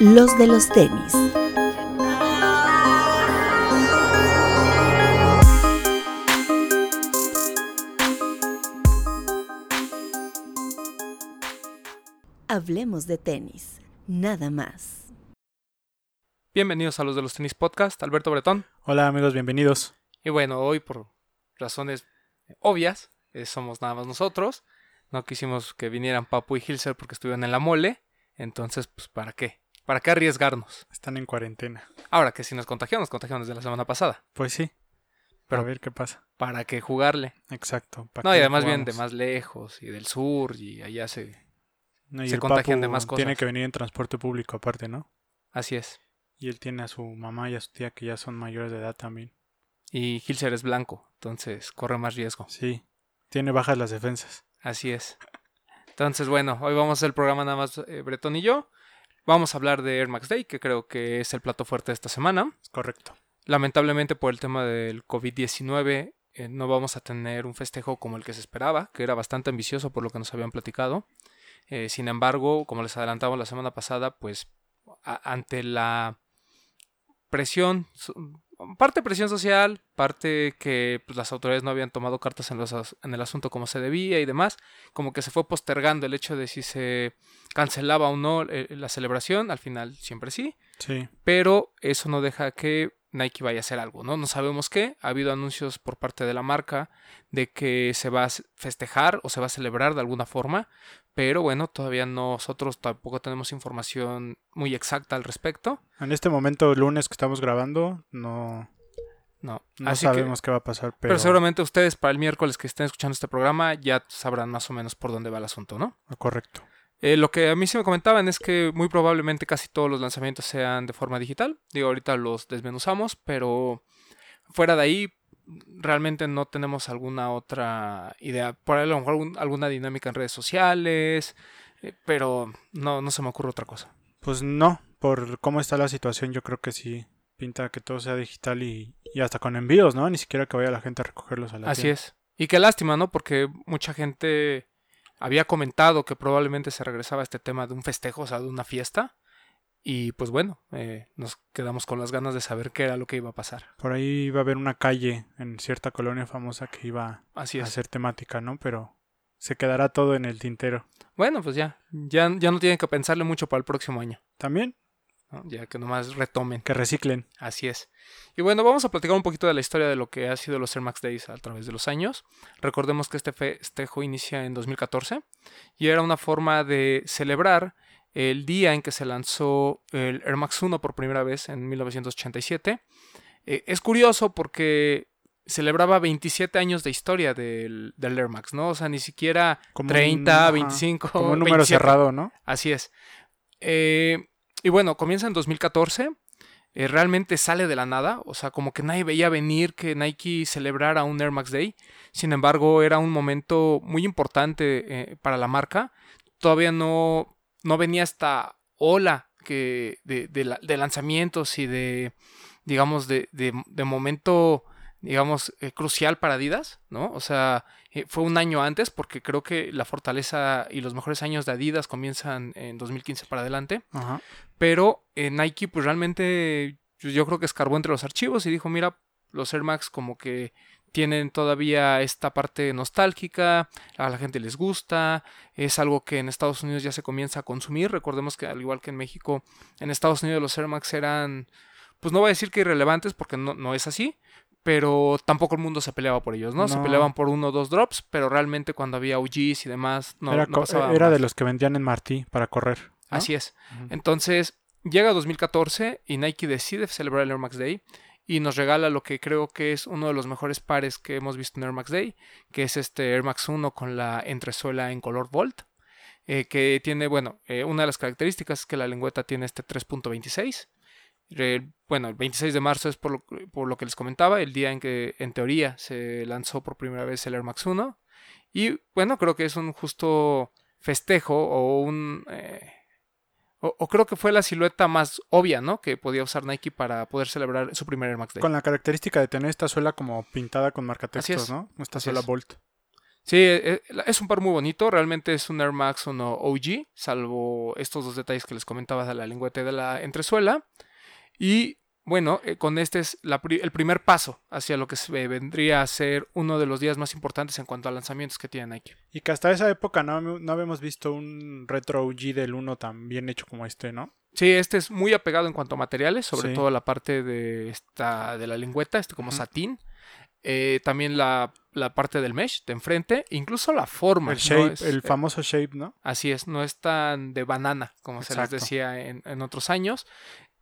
Los de los tenis. Hablemos de tenis, nada más. Bienvenidos a los de los tenis podcast, Alberto Bretón. Hola amigos, bienvenidos. Y bueno, hoy por razones obvias, eh, somos nada más nosotros. No quisimos que vinieran Papu y Hilser porque estuvieron en la mole. Entonces, pues, ¿para qué? ¿Para qué arriesgarnos? Están en cuarentena. Ahora que si nos contagiamos, nos contagiamos desde la semana pasada. Pues sí. Pero- a ver qué pasa. ¿Para qué jugarle? Exacto. ¿para No, y además vienen de más lejos y del sur y allá se... No, y se contagian de más cosas. Tiene que venir en transporte público aparte, ¿no? Así es. Y él tiene a su mamá y a su tía que ya son mayores de edad también. Y Hilser es blanco, entonces corre más riesgo. Sí. Tiene bajas las defensas. Así es. Entonces, bueno, hoy vamos a hacer el programa nada más eh, Bretón y yo. Vamos a hablar de Air Max Day, que creo que es el plato fuerte de esta semana. Correcto. Lamentablemente por el tema del COVID-19 eh, no vamos a tener un festejo como el que se esperaba, que era bastante ambicioso por lo que nos habían platicado. Eh, sin embargo, como les adelantamos la semana pasada, pues ante la presión, parte presión social, parte que pues, las autoridades no habían tomado cartas en, los as- en el asunto como se debía y demás, como que se fue postergando el hecho de si se cancelaba o no eh, la celebración, al final siempre sí, Sí. pero eso no deja que Nike vaya a hacer algo, ¿no? No sabemos qué. Ha habido anuncios por parte de la marca de que se va a festejar o se va a celebrar de alguna forma, pero bueno, todavía nosotros tampoco tenemos información muy exacta al respecto. En este momento, lunes que estamos grabando, no, No, no Así que- sabemos qué va a pasar. Pero, pero seguramente ustedes para el miércoles que estén escuchando este programa ya sabrán más o menos por dónde va el asunto, ¿no? Correcto. Eh, lo que a mí sí me comentaban es que muy probablemente casi todos los lanzamientos sean de forma digital. Digo, ahorita los desmenuzamos, pero fuera de ahí realmente no tenemos alguna otra idea. Por ahí a lo mejor algún- alguna dinámica en redes sociales, eh, pero no, no se me ocurre otra cosa. Pues no, por cómo está la situación, yo creo que sí pinta que todo sea digital y, y hasta con envíos, ¿no? Ni siquiera que vaya la gente a recogerlos a la Así tienda. es. Y qué lástima, ¿no? Porque mucha gente había comentado que probablemente se regresaba a este tema de un festejo, o sea, de una fiesta. Y pues bueno, eh, nos quedamos con las ganas de saber qué era lo que iba a pasar. Por ahí iba a haber una calle en cierta colonia famosa que iba Así a ser temática, ¿no? Pero se quedará todo en el tintero. Bueno, pues ya, ya, ya no tienen que pensarle mucho para el próximo año, También ¿no? ya que nomás retomen. que reciclen. Así es. Y bueno, vamos a platicar un poquito de la historia de lo que ha sido los Air Max Days a través de los años. Recordemos que este festejo inicia en 2014 y era una forma de celebrar el día en que se lanzó el Air Max 1 por primera vez en 1987. Eh, es curioso porque celebraba 27 años de historia del, del Air Max, ¿no? O sea, ni siquiera Como 30, un, ajá, 25, Como un número 27. cerrado, ¿no? Así es. Eh, y bueno, comienza en 2014. eh, realmente sale de la nada. O sea, como que nadie veía venir que Nike celebrara un Air Max Day. Sin embargo, era un momento muy importante eh, para la marca. Todavía no, no venía esta ola que de, de la- de lanzamientos y de, digamos, de, de- de momento, digamos, eh, crucial para Adidas, ¿no? O sea, eh, fue un año antes porque creo que la fortaleza y los mejores años de Adidas comienzan en 2015 para adelante. Ajá. Pero eh, Nike, pues realmente yo, yo creo que escarbó entre los archivos y dijo, mira, los Air Max como que tienen todavía esta parte nostálgica, a la gente les gusta, es algo que en Estados Unidos ya se comienza a consumir. Recordemos que al igual que en México, en Estados Unidos los Air Max eran, pues no voy a decir que irrelevantes porque no, no es así, pero tampoco el mundo se peleaba por ellos, ¿no? Se peleaban por uno o dos drops, pero realmente cuando había OGs y demás, no, era no pasaba era más. de los que vendían en Martí para correr. ¿No? Así es. Entonces, llega 2014 y Nike decide celebrar el Air Max Day y nos regala lo que creo que es uno de los mejores pares que hemos visto en Air Max Day, que es este Air Max 1 con la entresuela en color Volt, eh, que tiene, bueno, eh, una de las características es que la lengüeta tiene este 3.26. Eh, bueno, el 26 de marzo es por lo, por lo que les comentaba, el día en que en teoría se lanzó por primera vez el Air Max 1. Y bueno, creo que es un justo festejo o un... o, o creo que fue la silueta más obvia, ¿no? Que podía usar Nike para poder celebrar su primer Air Max Day. Con la característica de tener esta suela como pintada con marcatextos. ¿no? Esta Así suela es. Bolt. Sí, e- e- es un par muy bonito. Realmente es un Air Max 1 OG, salvo estos dos detalles que les comentaba de la lengüeta de la entresuela. Y bueno, eh, con este es la pri- el primer paso hacia lo que se vendría a ser uno de los días más importantes en cuanto a lanzamientos que tiene Nike. Y que hasta esa época no, no habíamos visto un retro OG del 1 tan bien hecho como este, ¿no? Sí, este es muy apegado en cuanto a materiales, sobre Sí. todo la parte de esta de la lengüeta, este como satín. Eh, también la, la parte del mesh de enfrente, incluso la forma. El ¿no? shape, Es, el eh, famoso shape, ¿no? Así es, no es tan de banana como se les decía en, en otros años.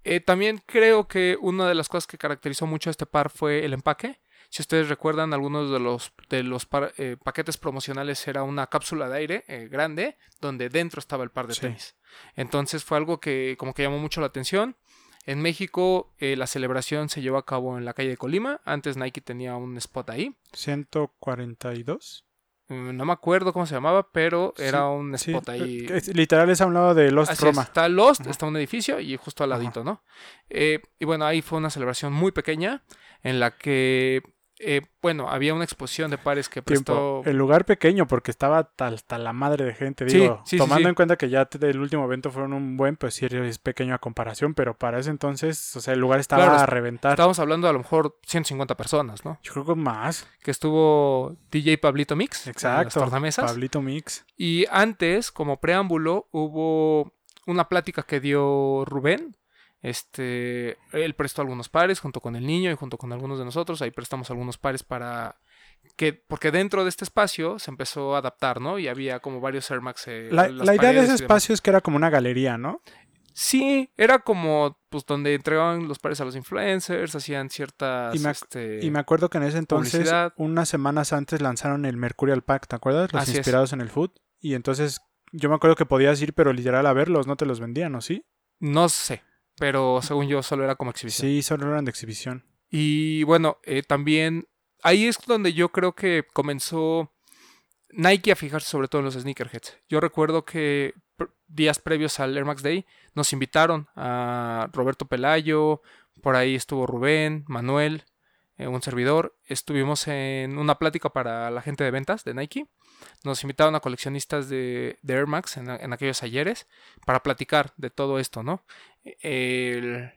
Eh, también creo que una de las cosas que caracterizó mucho a este par fue el empaque. Si ustedes recuerdan, algunos de los, de los par- eh, paquetes promocionales era una cápsula de aire eh, grande donde dentro estaba el par de Sí. tenis. Entonces fue algo que como que llamó mucho la atención. En México eh, la celebración se llevó a cabo en la calle de Colima. Antes Nike tenía un spot ahí. 142. Mm, No me acuerdo cómo se llamaba, pero era Sí, un Sí, spot ahí. es- literal es a un lado de Lost Así es, Roma. está Lost, Ajá. está un edificio y justo al Ajá. ladito, ¿no? Eh, y bueno, ahí fue una celebración muy pequeña en la que, eh, bueno, había una exposición de pares que prestó... Tiempo. El lugar pequeño porque estaba hasta, la madre de gente. Digo, sí, sí, tomando sí. en cuenta que ya el último evento fueron un buen, pues sí es pequeño a comparación, pero para ese entonces, o sea, el lugar estaba Claro, a reventar. Estábamos hablando a lo mejor 150 personas, ¿no? Yo creo que más. Que estuvo DJ Pablito Mix. las Exacto. tornamesas. Pablito Mix. Y antes, como preámbulo, hubo una plática que dio Rubén. Este, él prestó algunos pares junto con el niño y junto con algunos de nosotros. Ahí prestamos algunos pares para que, porque dentro de este espacio se empezó a adaptar, ¿no? Y había como varios Air Max. eh, La, idea de ese espacio es que era como una galería, ¿no? Sí, era como, pues, donde entregaban los pares a los influencers, hacían ciertas, Y me este, Y me acuerdo que en ese entonces, publicidad. unas semanas antes lanzaron el Mercurial Pack, ¿te acuerdas? Los Así es. inspirados en el food. Y entonces yo me acuerdo que podías ir, pero literal a verlos, no te los vendían, ¿o sí? no sé, pero según yo solo era como exhibición. Sí, solo eran de exhibición. Y bueno, eh, también ahí es donde yo creo que comenzó Nike a fijarse sobre todo en los sneakerheads. Yo recuerdo que días previos al Air Max Day nos invitaron a Roberto Pelayo, por ahí estuvo Rubén, Manuel, eh, un servidor. Estuvimos en una plática para la gente de ventas de Nike. Nos invitaron a coleccionistas de, de Air Max en, en aquellos ayeres para platicar de todo esto, ¿no? El-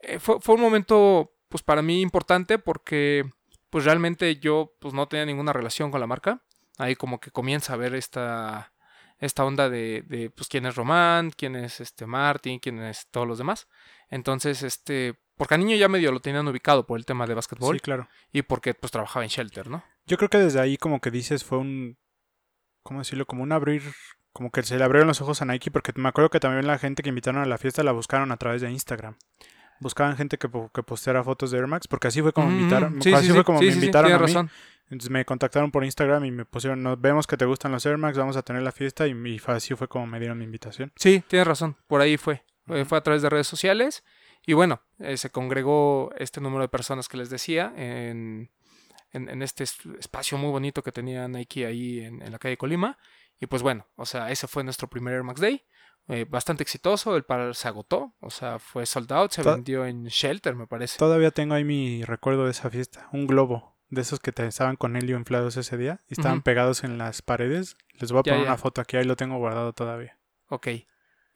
eh, fue, fue un momento, pues para mí importante porque, pues realmente yo, pues no tenía ninguna relación con la marca. Ahí como que comienza a ver esta, esta onda de, de, pues quién es Román, quién es este Martin, quién es todos los demás. Entonces, este, porque a niño ya medio lo tenían ubicado por el tema de básquetbol Sí, claro. y porque pues trabajaba en Shelter, ¿no? Yo creo que desde ahí como que dices fue un, ¿cómo decirlo? Como un abrir, como que se le abrieron los ojos a Nike porque me acuerdo que también la gente que invitaron a la fiesta la buscaron a través de Instagram. Buscaban gente que, que posteara fotos de Air Max porque así fue como me Mm, invitaron, sí, así sí, fue como sí, me invitaron a mí. razón. Entonces me contactaron por Instagram y me pusieron, nos vemos que te gustan los Air Max, vamos a tener la fiesta y, y fue- así fue como me dieron mi invitación. Sí, tienes razón, por ahí fue. Eh. Fue a través de redes sociales y bueno, eh, se congregó este número de personas que les decía en, en, en este es- espacio muy bonito que tenía Nike ahí en, en la calle Colima. Y pues bueno, o sea, ese fue nuestro primer Air Max Day. eh, bastante exitoso, el par se agotó, o sea, fue sold out, se vendió en Shelter, me parece. Todavía tengo ahí mi recuerdo de esa fiesta, un globo de esos que te estaban con helio inflados ese día y estaban pegados en las paredes. Les voy a Ya, poner ya. una foto aquí, ahí lo tengo guardado todavía. Ok.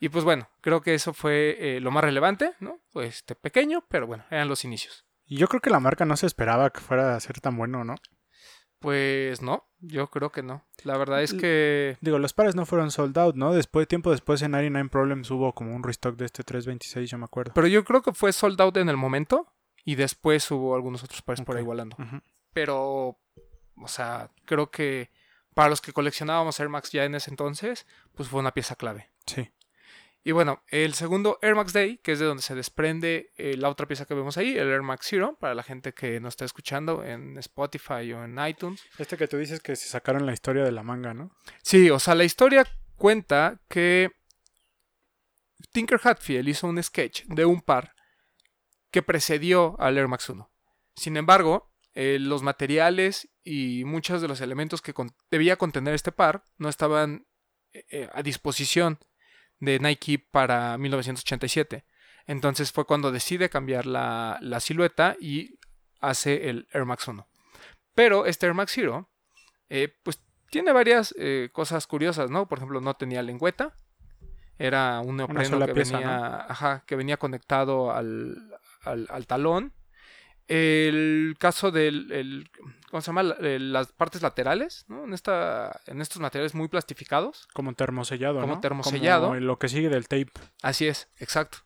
Y pues bueno, creo que eso fue eh, lo más relevante, ¿no? Pues este, pequeño, pero bueno, eran los inicios. Y yo creo que la marca no se esperaba que fuera a ser tan bueno, ¿no? Pues no, yo creo que no. La verdad es que Digo, los pares no fueron sold out, ¿no? Después, tiempo después en 99 Problems hubo como un restock de este 326, yo me acuerdo. Pero yo creo que fue sold out en el momento y después hubo algunos otros pares por ahí Ok. volando. Ujú. Pero, o sea, creo que para los que coleccionábamos Air Max ya en ese entonces, pues fue una pieza clave. Sí. Y bueno, el segundo Air Max Day, que es de donde se desprende eh, la otra pieza que vemos ahí, el Air Max Zero, para la gente que nos está escuchando en Spotify o en iTunes. Este que tú dices que se sacaron la historia de la manga, ¿no? Sí, o sea, la historia cuenta que Tinker Hatfield hizo un sketch de un par que precedió al Air Max 1. Sin embargo, eh, los materiales y muchos de los elementos que con- debía contener este par no estaban eh, eh, a disposición de Nike para 1987. Entonces fue cuando decide cambiar la, la silueta y hace el Air Max 1. Pero este Air Max Zero, eh, pues tiene varias eh, cosas curiosas, ¿no? Por ejemplo, no tenía lengüeta. Era un neopreno que, pieza, venía, ajá, que venía conectado al, al- al talón. El caso del, el- ¿cómo se llama? La- eh, Las partes laterales, ¿no? En, esta, en estos materiales muy plastificados. Como termosellado, Como ¿no? termosellado. Como lo que sigue del tape. Así es, exacto.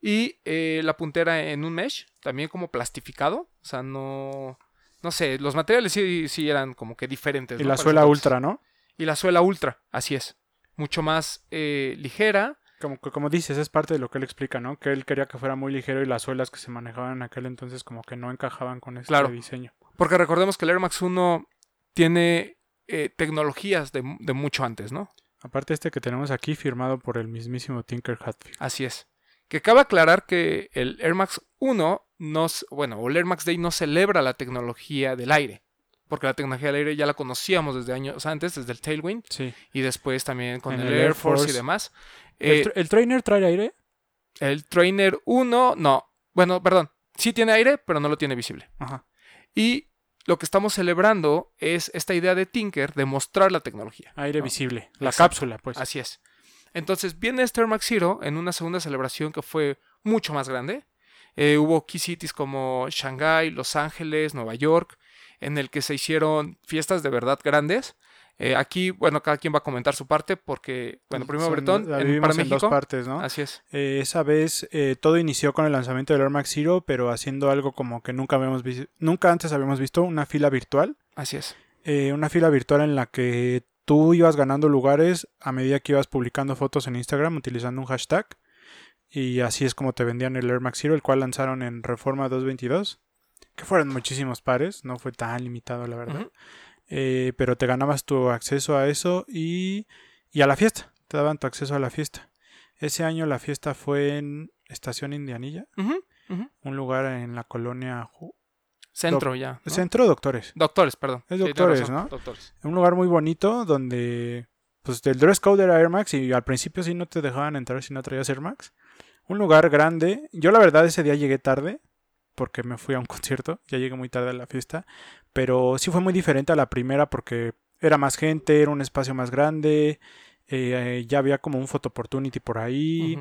Y eh, la puntera en un mesh, también como plastificado. O sea, no... No sé, los materiales sí, sí eran como que diferentes. Y ¿no? la Para suela ultra, ¿no? Y la suela ultra, así es. Mucho más eh, ligera. Como, como dices, es parte de lo que él explica, ¿no? Que él quería que fuera muy ligero y las suelas que se manejaban en aquel entonces como que no encajaban con este Claro. diseño. Porque recordemos que el Air Max 1 tiene eh, tecnologías de, de mucho antes, ¿no? Aparte este que tenemos aquí firmado por el mismísimo Tinker Hatfield. Así es. Que cabe aclarar que el Air Max 1 no, bueno, o el Air Max Day no celebra la tecnología del aire. Porque la tecnología del aire ya la conocíamos desde años antes, desde el Tailwind, Sí. y después también con el, el Air Force, y Force. Demás. ¿El, Eh, tra- el trainer trae aire? el Trainer 1, no. Bueno, perdón. Sí tiene aire, pero no lo tiene visible. Ajá. Y lo que estamos celebrando es esta idea de Tinker de mostrar la tecnología. Aire ¿no? visible. La Exacto. cápsula, pues. Así es. Entonces viene este Air Max Zero en una segunda celebración que fue mucho más grande. Eh, hubo key cities como Shanghai, Los Ángeles, Nueva York, en el que se hicieron fiestas de verdad grandes. Eh, aquí, bueno, cada quien va a comentar su parte porque, bueno, primero Bretón, la en- vivimos para en dos partes, ¿no? Así es. Eh, esa vez eh, todo inició con el lanzamiento del Air Max Zero, pero haciendo algo como que nunca habíamos visto, nunca antes habíamos visto, una fila virtual. Así es. Una fila virtual en la que tú ibas ganando lugares a medida que ibas publicando fotos en Instagram utilizando un hashtag. Y así es como te vendían el Air Max Zero, el cual lanzaron en Reforma 222. Que fueron muchísimos pares, no fue tan limitado la verdad. Eh, pero te ganabas tu acceso a eso y, y a la fiesta. Te daban tu acceso a la fiesta. Ese año la fiesta fue en Estación Indianilla, un lugar en la colonia Centro ya. ¿no? Centro Doctores. Doctores, perdón. Es doctores, ¿no? Doctores. Un lugar muy bonito donde pues el dress code era Air Max y al principio sí no te dejaban entrar si no traías Air Max. Un lugar grande. Yo la verdad ese día llegué tarde porque me fui a un concierto, ya llegué muy tarde a la fiesta, pero sí fue muy diferente a la primera porque era más gente, era un espacio más grande, eh, ya había como un photo opportunity por ahí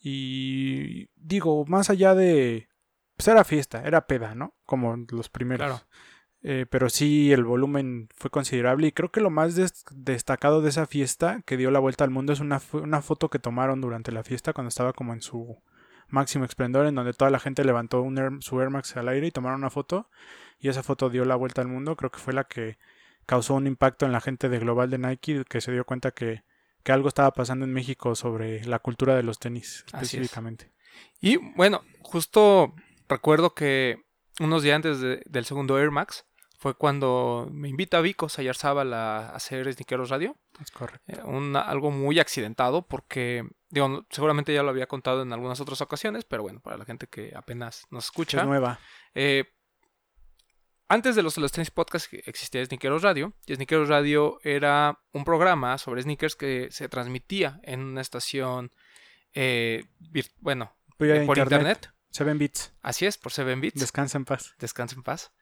y digo, más allá de pues era fiesta, era peda, ¿no? Como los primeros. Claro. Eh, pero sí, el volumen fue considerable y creo que lo más des- destacado de esa fiesta que dio la vuelta al mundo es una, una foto que tomaron durante la fiesta cuando estaba como en su máximo esplendor, en donde toda la gente levantó un Air- su Air Max al aire y tomaron una foto y esa foto dio la vuelta al mundo. Creo que fue la que causó un impacto en la gente de Global de Nike que se dio cuenta que, que algo estaba pasando en México sobre la cultura de los tenis es. específicamente. Y bueno, justo recuerdo que unos días antes de- del segundo Air Max fue cuando me invita Vico Sayarzábal a hacer Sniqueros Radio. Es correcto. Eh, un- algo muy accidentado porque, digo, seguramente ya lo había contado en algunas otras ocasiones, pero bueno, para la gente que apenas nos Es escucha. nueva. eh, antes de los, los tenis podcast existía Sneakeros Radio, y Sneakeros Radio era un programa sobre sneakers que se transmitía en una estación, eh, bueno, eh, por internet. internet. 7 bits. Así es, por 7 bits. Descansa en paz. Descansa en paz.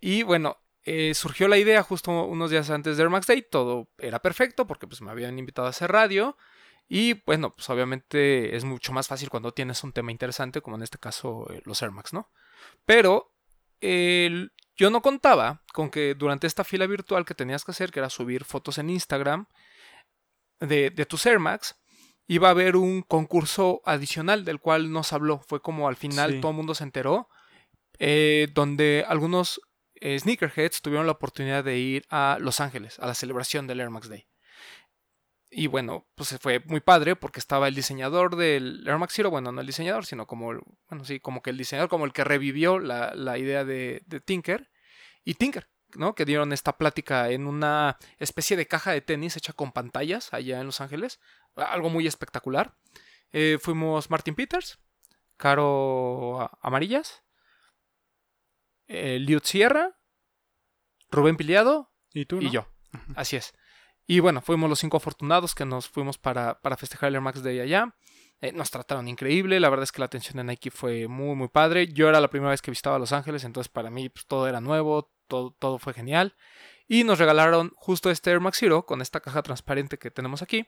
Y bueno, eh, surgió la idea justo unos días antes de Air Max Day. Todo era perfecto porque pues me habían invitado a hacer radio. Y bueno, pues obviamente es mucho más fácil cuando tienes un tema interesante, como en este caso eh, los Air Max, ¿no? Pero el- yo no contaba con que durante esta fila virtual que tenías que hacer, que era subir fotos en Instagram de, de tus Air Max, iba a haber un concurso adicional del cual nos habló. Fue como al final Sí. todo el mundo se enteró, eh, donde algunos eh, sneakerheads tuvieron la oportunidad de ir a Los Ángeles, a la celebración del Air Max Day. Y bueno, pues fue muy padre porque estaba el diseñador del Air Max Zero, bueno, no el diseñador, sino como, el- bueno, sí, como que el diseñador, como el que revivió la, la idea de, de Tinker. Y Tinker, ¿no? Que dieron esta plática en una especie de caja de tenis hecha con pantallas allá en Los Ángeles. Algo muy espectacular. Eh, fuimos Martin Peters, Caro Amarillas, eh, Liu Sierra, Rubén Piliado ¿Y tú? y no? yo. Así es. Y bueno, fuimos los cinco afortunados que nos fuimos para, para festejar el Air Max Day allá. Eh, nos trataron increíble, la verdad es que la atención de Nike fue muy, muy padre. Yo era la primera vez que visitaba Los Ángeles, entonces para mí pues, todo era nuevo, todo, todo fue genial. Y nos regalaron justo este Air Max Zero con esta caja transparente que tenemos aquí.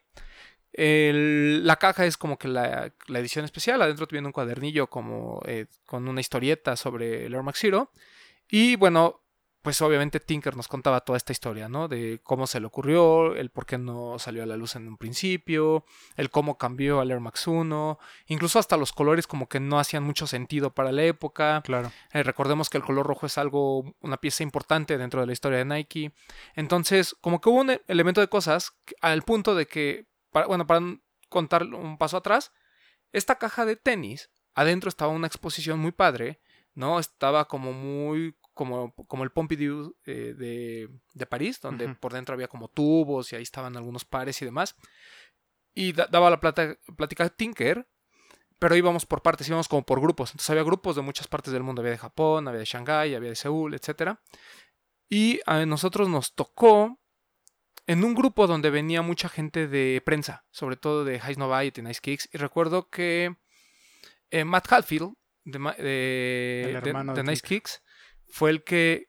La caja es como que la, la edición especial. Adentro viene un cuadernillo como eh, con una historieta sobre el Air Max Zero. Y bueno, pues obviamente Tinker nos contaba toda esta historia, ¿no? De cómo se le ocurrió, el por qué no salió a la luz en un principio, el cómo cambió al Air Max 1, incluso hasta los colores como que no hacían mucho sentido para la época. Claro. Eh, recordemos que el color rojo es algo, una pieza importante dentro de la historia de Nike. Entonces, como que hubo un elemento de cosas al punto de que, para- bueno, para contar un paso atrás, esta caja de tenis, adentro estaba una exposición muy padre, ¿no? Estaba como muy, como, como el Pompidou eh, de, de París, donde Ujú. por dentro había como tubos y ahí estaban algunos pares y demás. Y da- daba la plata, plática Tinker, pero íbamos por partes, íbamos como por grupos. Entonces había grupos de muchas partes del mundo. Había de Japón, había de Shanghái, había de Seúl, etc. Y a nosotros nos tocó en un grupo donde venía mucha gente de prensa, sobre todo de High Novite y Nice Kicks. Y recuerdo que eh, Matt Hadfield, de, de- de- de Nice. Kicks, fue el que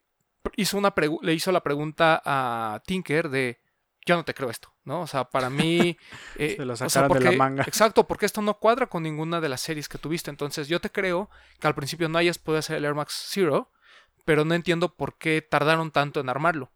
hizo una le hizo la pregunta a Tinker de yo no te creo esto, ¿no? O sea, para mí... eh, Se lo o sea, sacaron de la porque- manga. Exacto, porque esto no cuadra con ninguna de las series que tuviste. Entonces yo te creo que al principio no hayas podido hacer el Air Max Zero, pero no entiendo por qué tardaron tanto en armarlo.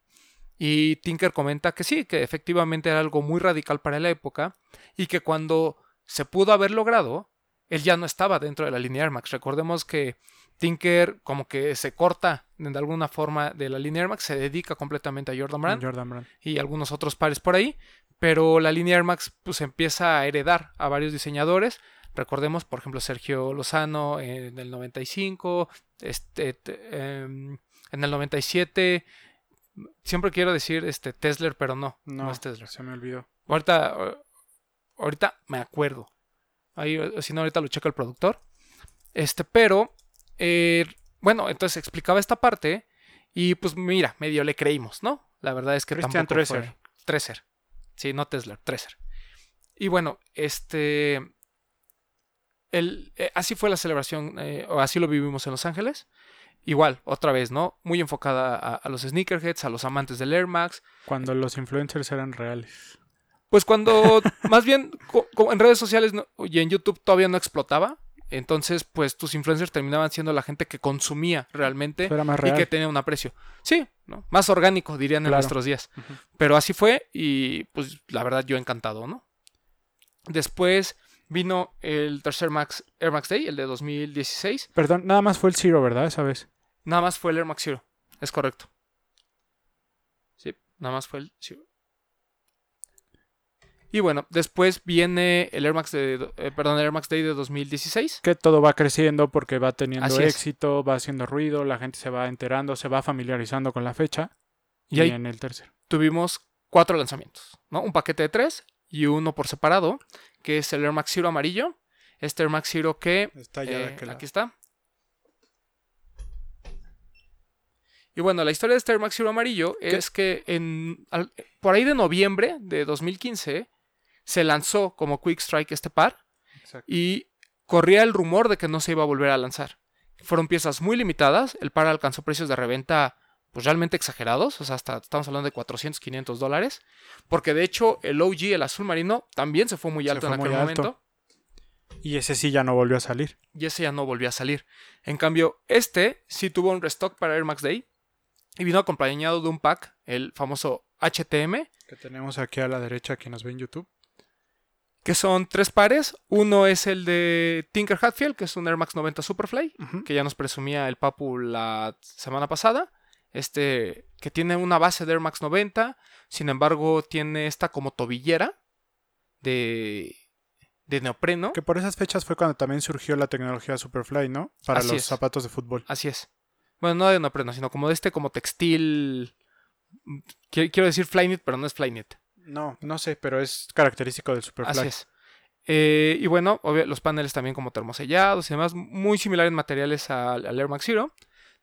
Y Tinker comenta que sí, que efectivamente era algo muy radical para la época y que cuando se pudo haber logrado, él ya no estaba dentro de la línea Air Max. Recordemos que Tinker como que se corta de alguna forma de la línea Air Max, se dedica completamente a Jordan Brand Jordan Brand. y algunos otros pares por ahí, pero la línea Air Max pues empieza a heredar a varios diseñadores. Recordemos, por ejemplo, Sergio Lozano en el 95, este, te- em, en el 97, siempre quiero decir este Tesla, pero no, no, No, es Tesla. se me olvidó. Ahorita, ahorita me acuerdo. Ahí, si no, ahorita lo checa el productor. Este, pero, eh, bueno, entonces explicaba esta parte y pues mira, medio le creímos, ¿no? La verdad es que Christian tampoco Treser. fue-. Sí, no Tesla, Treser. Y bueno, este... El, eh, así fue la celebración, eh, o así lo vivimos en Los Ángeles. Igual, otra vez, ¿no? Muy enfocada a, a los sneakerheads, a los amantes del Air Max. Cuando los influencers eran reales. Pues cuando, más bien, en redes sociales y en YouTube todavía no explotaba. Entonces, pues tus influencers terminaban siendo la gente que consumía realmente y que tenía un aprecio. Sí, ¿no? Más orgánico, dirían en nuestros días. Pero así fue y pues la verdad yo encantado, ¿no? Después vino el tercer Max, Air Max Day, el de 2016. Perdón, nada más fue el Zero, ¿verdad? Esa vez. Nada más fue el Air Max Zero. Es correcto. Sí, nada más fue el Zero. Y bueno, después viene el Air Max, de, eh, perdón, el Air Max Day de 2016. Que todo va creciendo porque va teniendo Así es. éxito, va haciendo ruido, la gente se va enterando, se va familiarizando con la fecha. Y Y, ahí- en el tercero. Tuvimos cuatro lanzamientos, ¿no? Un paquete de tres y uno por separado, que es el Air Max Zero amarillo. Este Air Max Zero que Está ya de Eh, aquí está. Y bueno, la historia de este Air Max Zero amarillo es que en, al- por ahí de noviembre de 2015 se lanzó como Quick Strike este par Exacto. y corría el rumor de que no se iba a volver a lanzar. Fueron piezas muy limitadas, el par alcanzó precios de reventa pues realmente exagerados, o sea, hasta estamos hablando de 400, 500 dólares, porque de hecho el OG, el azul marino, también se fue muy alto fue en aquel alto. momento Y ese sí ya no volvió a salir. y ese ya no volvió a salir. En cambio, este sí tuvo un restock para Air Max Day y vino acompañado de un pack, el famoso HTM, Que tenemos aquí a la derecha quien nos ve en YouTube. Que son tres pares. Uno es el de Tinker Hatfield, que es un Air Max 90 Superfly, que ya nos presumía el Papu la semana pasada. Este, que tiene una base de Air Max 90, sin embargo, tiene esta como tobillera de, de neopreno. Que por esas fechas fue cuando también surgió la tecnología Superfly, ¿no? Para Así los es. zapatos de fútbol. Así es. Bueno, no de neopreno, sino como de este como textil. mm, qui- Quiero decir Flyknit, pero no es Flyknit. No, no sé, pero es característico del Superfly. Así es. Eh, y bueno, obvio, los paneles también como termosellados y demás, muy similares en materiales al, al Air Max Zero.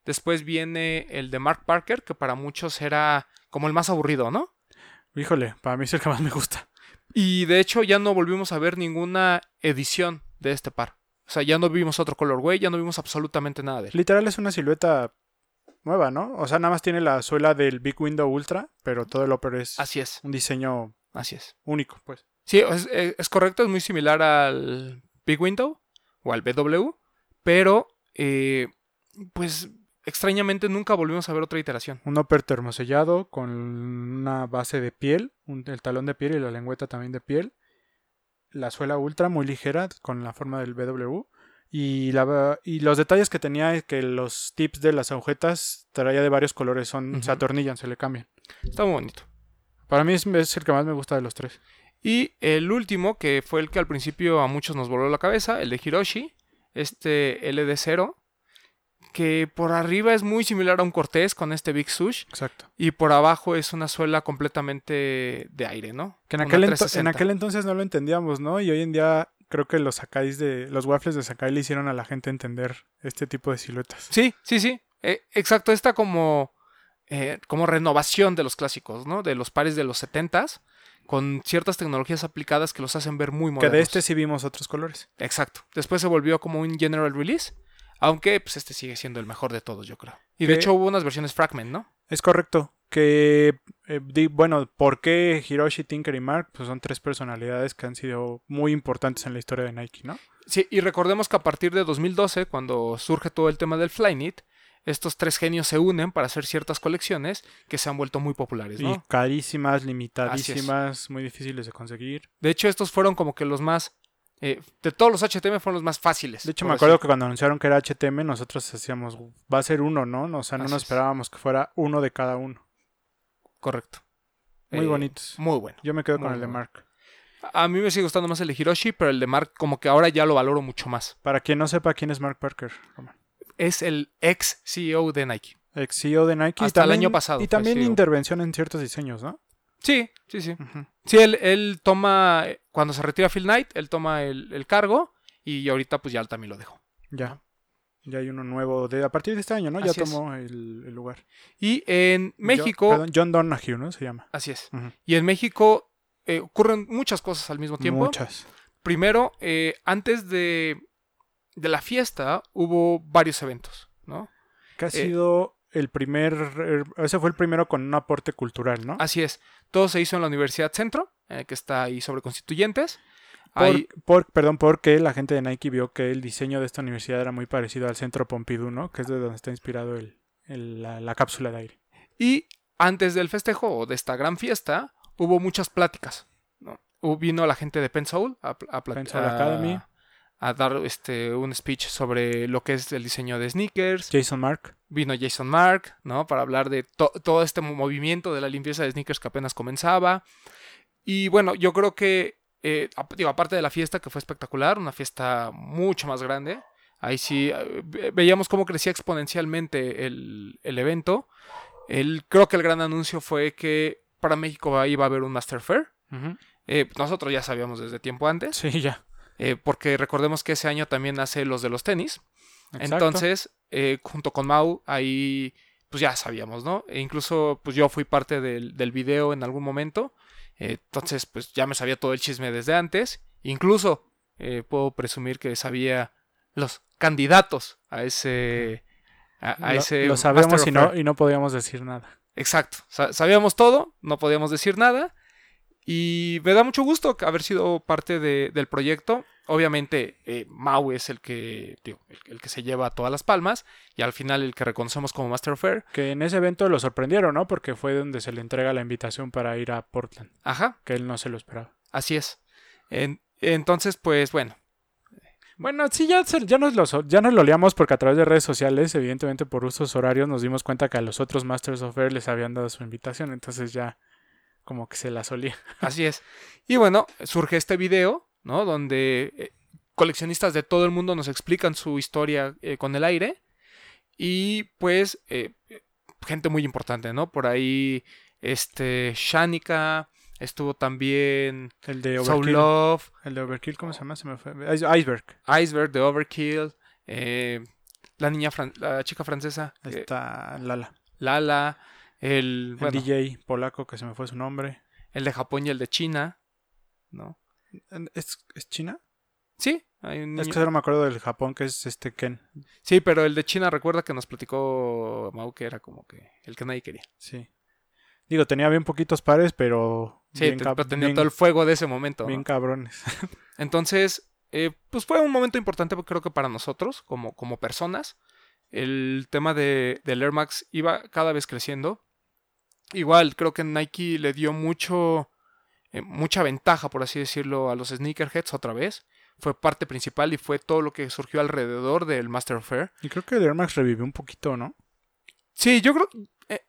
Después viene el de Mark Parker, que para muchos era como el más aburrido, ¿no? Híjole, para mí es el que más me gusta. Y de hecho ya no volvimos a ver ninguna edición de este par. O sea, ya no vimos otro colorway, ya no vimos absolutamente nada de él. Literal es una silueta nueva, ¿no? O sea, nada más tiene la suela del Big Window Ultra, pero todo el upper es Así es, un diseño así es. único, pues. Sí, es, es- correcto, es muy similar al Big Window o al BW, pero eh, pues extrañamente nunca volvimos a ver otra iteración. Un upper termosellado con una base de piel, un- el talón de piel y la lengüeta también de piel. La suela ultra muy ligera con la forma del BW. Y, la, y los detalles que tenía es que los tips de las agujetas traía de varios colores, son, se atornillan, se le cambian. Está muy bonito. Para mí es, es el que más me gusta de los tres. Y el último, que fue el que al principio a muchos nos voló la cabeza, el de Hiroshi, este LD0, que por arriba es muy similar a un Cortés con este Big Sush, Exacto. y por abajo es una suela completamente de aire, ¿no? Que en aquel, en 360. aquel entonces no lo entendíamos, ¿no? Y hoy en día creo que los Sakais de los waffles de Sakai le hicieron a la gente entender este tipo de siluetas. Sí, sí, sí. Eh, exacto, esta como, eh, como renovación de los clásicos, ¿no? De los pares de los 70s, con ciertas tecnologías aplicadas que los hacen ver muy Que modernos. de este sí vimos otros colores. Exacto. Después se volvió como un general release, aunque pues este sigue siendo el mejor de todos, yo creo. Y de Que- hecho hubo unas versiones Fragment, ¿no? Es correcto. Que, eh, di- bueno, ¿por qué Hiroshi, Tinker y Mark? Pues son tres personalidades que han sido muy importantes en la historia de Nike, ¿no? Sí, y recordemos que a partir de 2012, cuando surge todo el tema del Flyknit, estos tres genios se unen para hacer ciertas colecciones que se han vuelto muy populares, Y ¿no? carísimas, limitadísimas, muy difíciles de conseguir. De hecho, estos fueron como que los más... eh, de todos los HTM fueron los más fáciles. De hecho, me acuerdo decir. que cuando anunciaron que era HTM, nosotros hacíamos, va a ser uno, ¿no? O sea, no Así nos es. esperábamos que fuera uno de cada uno. Correcto. Muy Eh, bonitos. Muy bueno. Yo me quedo con el de. Mark. A mí me sigue gustando más el de Hiroshi, pero el de Mark como que ahora ya lo valoro mucho más. Para quien no sepa quién es Mark Parker. Es el ex CEO de Nike. ex CEO de Nike. Hasta el año pasado Y también CEO. intervención en ciertos diseños, ¿no? Sí, sí, sí. Sí, él, él toma, eh, cuando se retira Phil Knight, él toma el, el cargo y ahorita pues ya él también lo dejó. Ya. Ya hay uno nuevo de a partir de este año, ¿no? Ya Así tomó el, el lugar. Y en México, John, perdón, John Donahue, ¿no? Se llama. así es. Y en México eh, ocurren muchas cosas al mismo tiempo. Muchas. Primero, eh, antes de, de la fiesta hubo varios eventos, ¿no? Que ha Eh, sido el primer. er, Ese fue el primero con un aporte cultural, ¿no? Así es. Todo se hizo en la Universidad Centro, que está ahí sobre constituyentes. Por, perdón, porque la gente de Nike vio que el diseño de esta universidad era muy parecido al centro Pompidou, ¿no? Que es de donde está inspirado el, el- la, la cápsula de aire. Y antes del festejo o de esta gran fiesta, hubo muchas pláticas. Vino la gente de Pensoul a, a, plat- Penn Soul a- Academy. a dar este, un speech sobre lo que es el diseño de sneakers. Jason Mark. Vino Jason Mark, ¿no? Para hablar de to- todo este movimiento de la limpieza de sneakers que apenas comenzaba. Y bueno, yo creo que, eh, digo, aparte de la fiesta, que fue espectacular, una fiesta mucho más grande. Ahí sí eh, ve- veíamos cómo crecía exponencialmente el, el evento. El, creo que el gran anuncio fue que para México iba a haber un Master Fair. Eh, nosotros ya sabíamos desde tiempo antes, Sí, ya. eh, porque recordemos que ese año también hace los de los tenis. Exacto. Entonces, eh, junto con Mau, ahí pues ya sabíamos, ¿no? E incluso pues yo fui parte del, del video en algún momento. Eh, entonces, pues ya me sabía todo el chisme desde antes. Incluso eh, puedo presumir que sabía los candidatos a ese... A, a lo, ese lo sabemos Master y no, y no podíamos decir nada. Exacto. Sa- sabíamos todo, no podíamos decir nada. Y me da mucho gusto haber sido parte de- del proyecto. Obviamente, eh, Mau es el que, el, el que se lleva todas las palmas. Y al final el que reconocemos como Master of Fair. Que en ese evento lo sorprendieron, ¿no? Porque fue donde se le entrega la invitación para ir a Portland. Ajá, Que él no se lo esperaba. así es. En- entonces, pues bueno. Bueno, sí, ya, ya, nos lo, ya nos lo leamos porque a través de redes sociales, evidentemente por usos horarios, nos dimos cuenta que a los otros Masters of Air les habían dado su invitación. Entonces ya como que se la solía. Así es. Y bueno, surge este video, ¿no? Donde eh, coleccionistas de todo el mundo nos explican su historia eh, con el aire. Y pues, eh, gente muy importante, ¿no? Por ahí, este, Shanika, estuvo también El de Soul Overkill. Love, El de Overkill, ¿cómo se llama? Se me fue. Ice- Iceberg. Iceberg de Overkill, eh, la niña, fran- la chica francesa, Está Lala. Lala, el, El bueno, DJ polaco que se me fue su nombre. el de Japón y el de China, ¿no? ¿Es, es China? Sí, Hay un Es que solo me acuerdo del Japón, que es este Ken. Sí, pero el de China recuerda que nos platicó Mau que era como que el que nadie quería. Sí. Digo, tenía bien poquitos pares, pero. Sí, bien te- tenía bien- todo el fuego de ese momento. ¿no? bien cabrones. Entonces, eh, pues fue un momento importante creo que para nosotros, como, como personas. El tema de, del Air Max iba cada vez creciendo. Igual, creo que Nike le dio mucho, eh, mucha ventaja, por así decirlo, a los sneakerheads otra vez. Fue parte principal y fue todo lo que surgió alrededor del Master of Air. Y creo que el Air Max revivió un poquito, ¿no? Sí, yo creo. eh,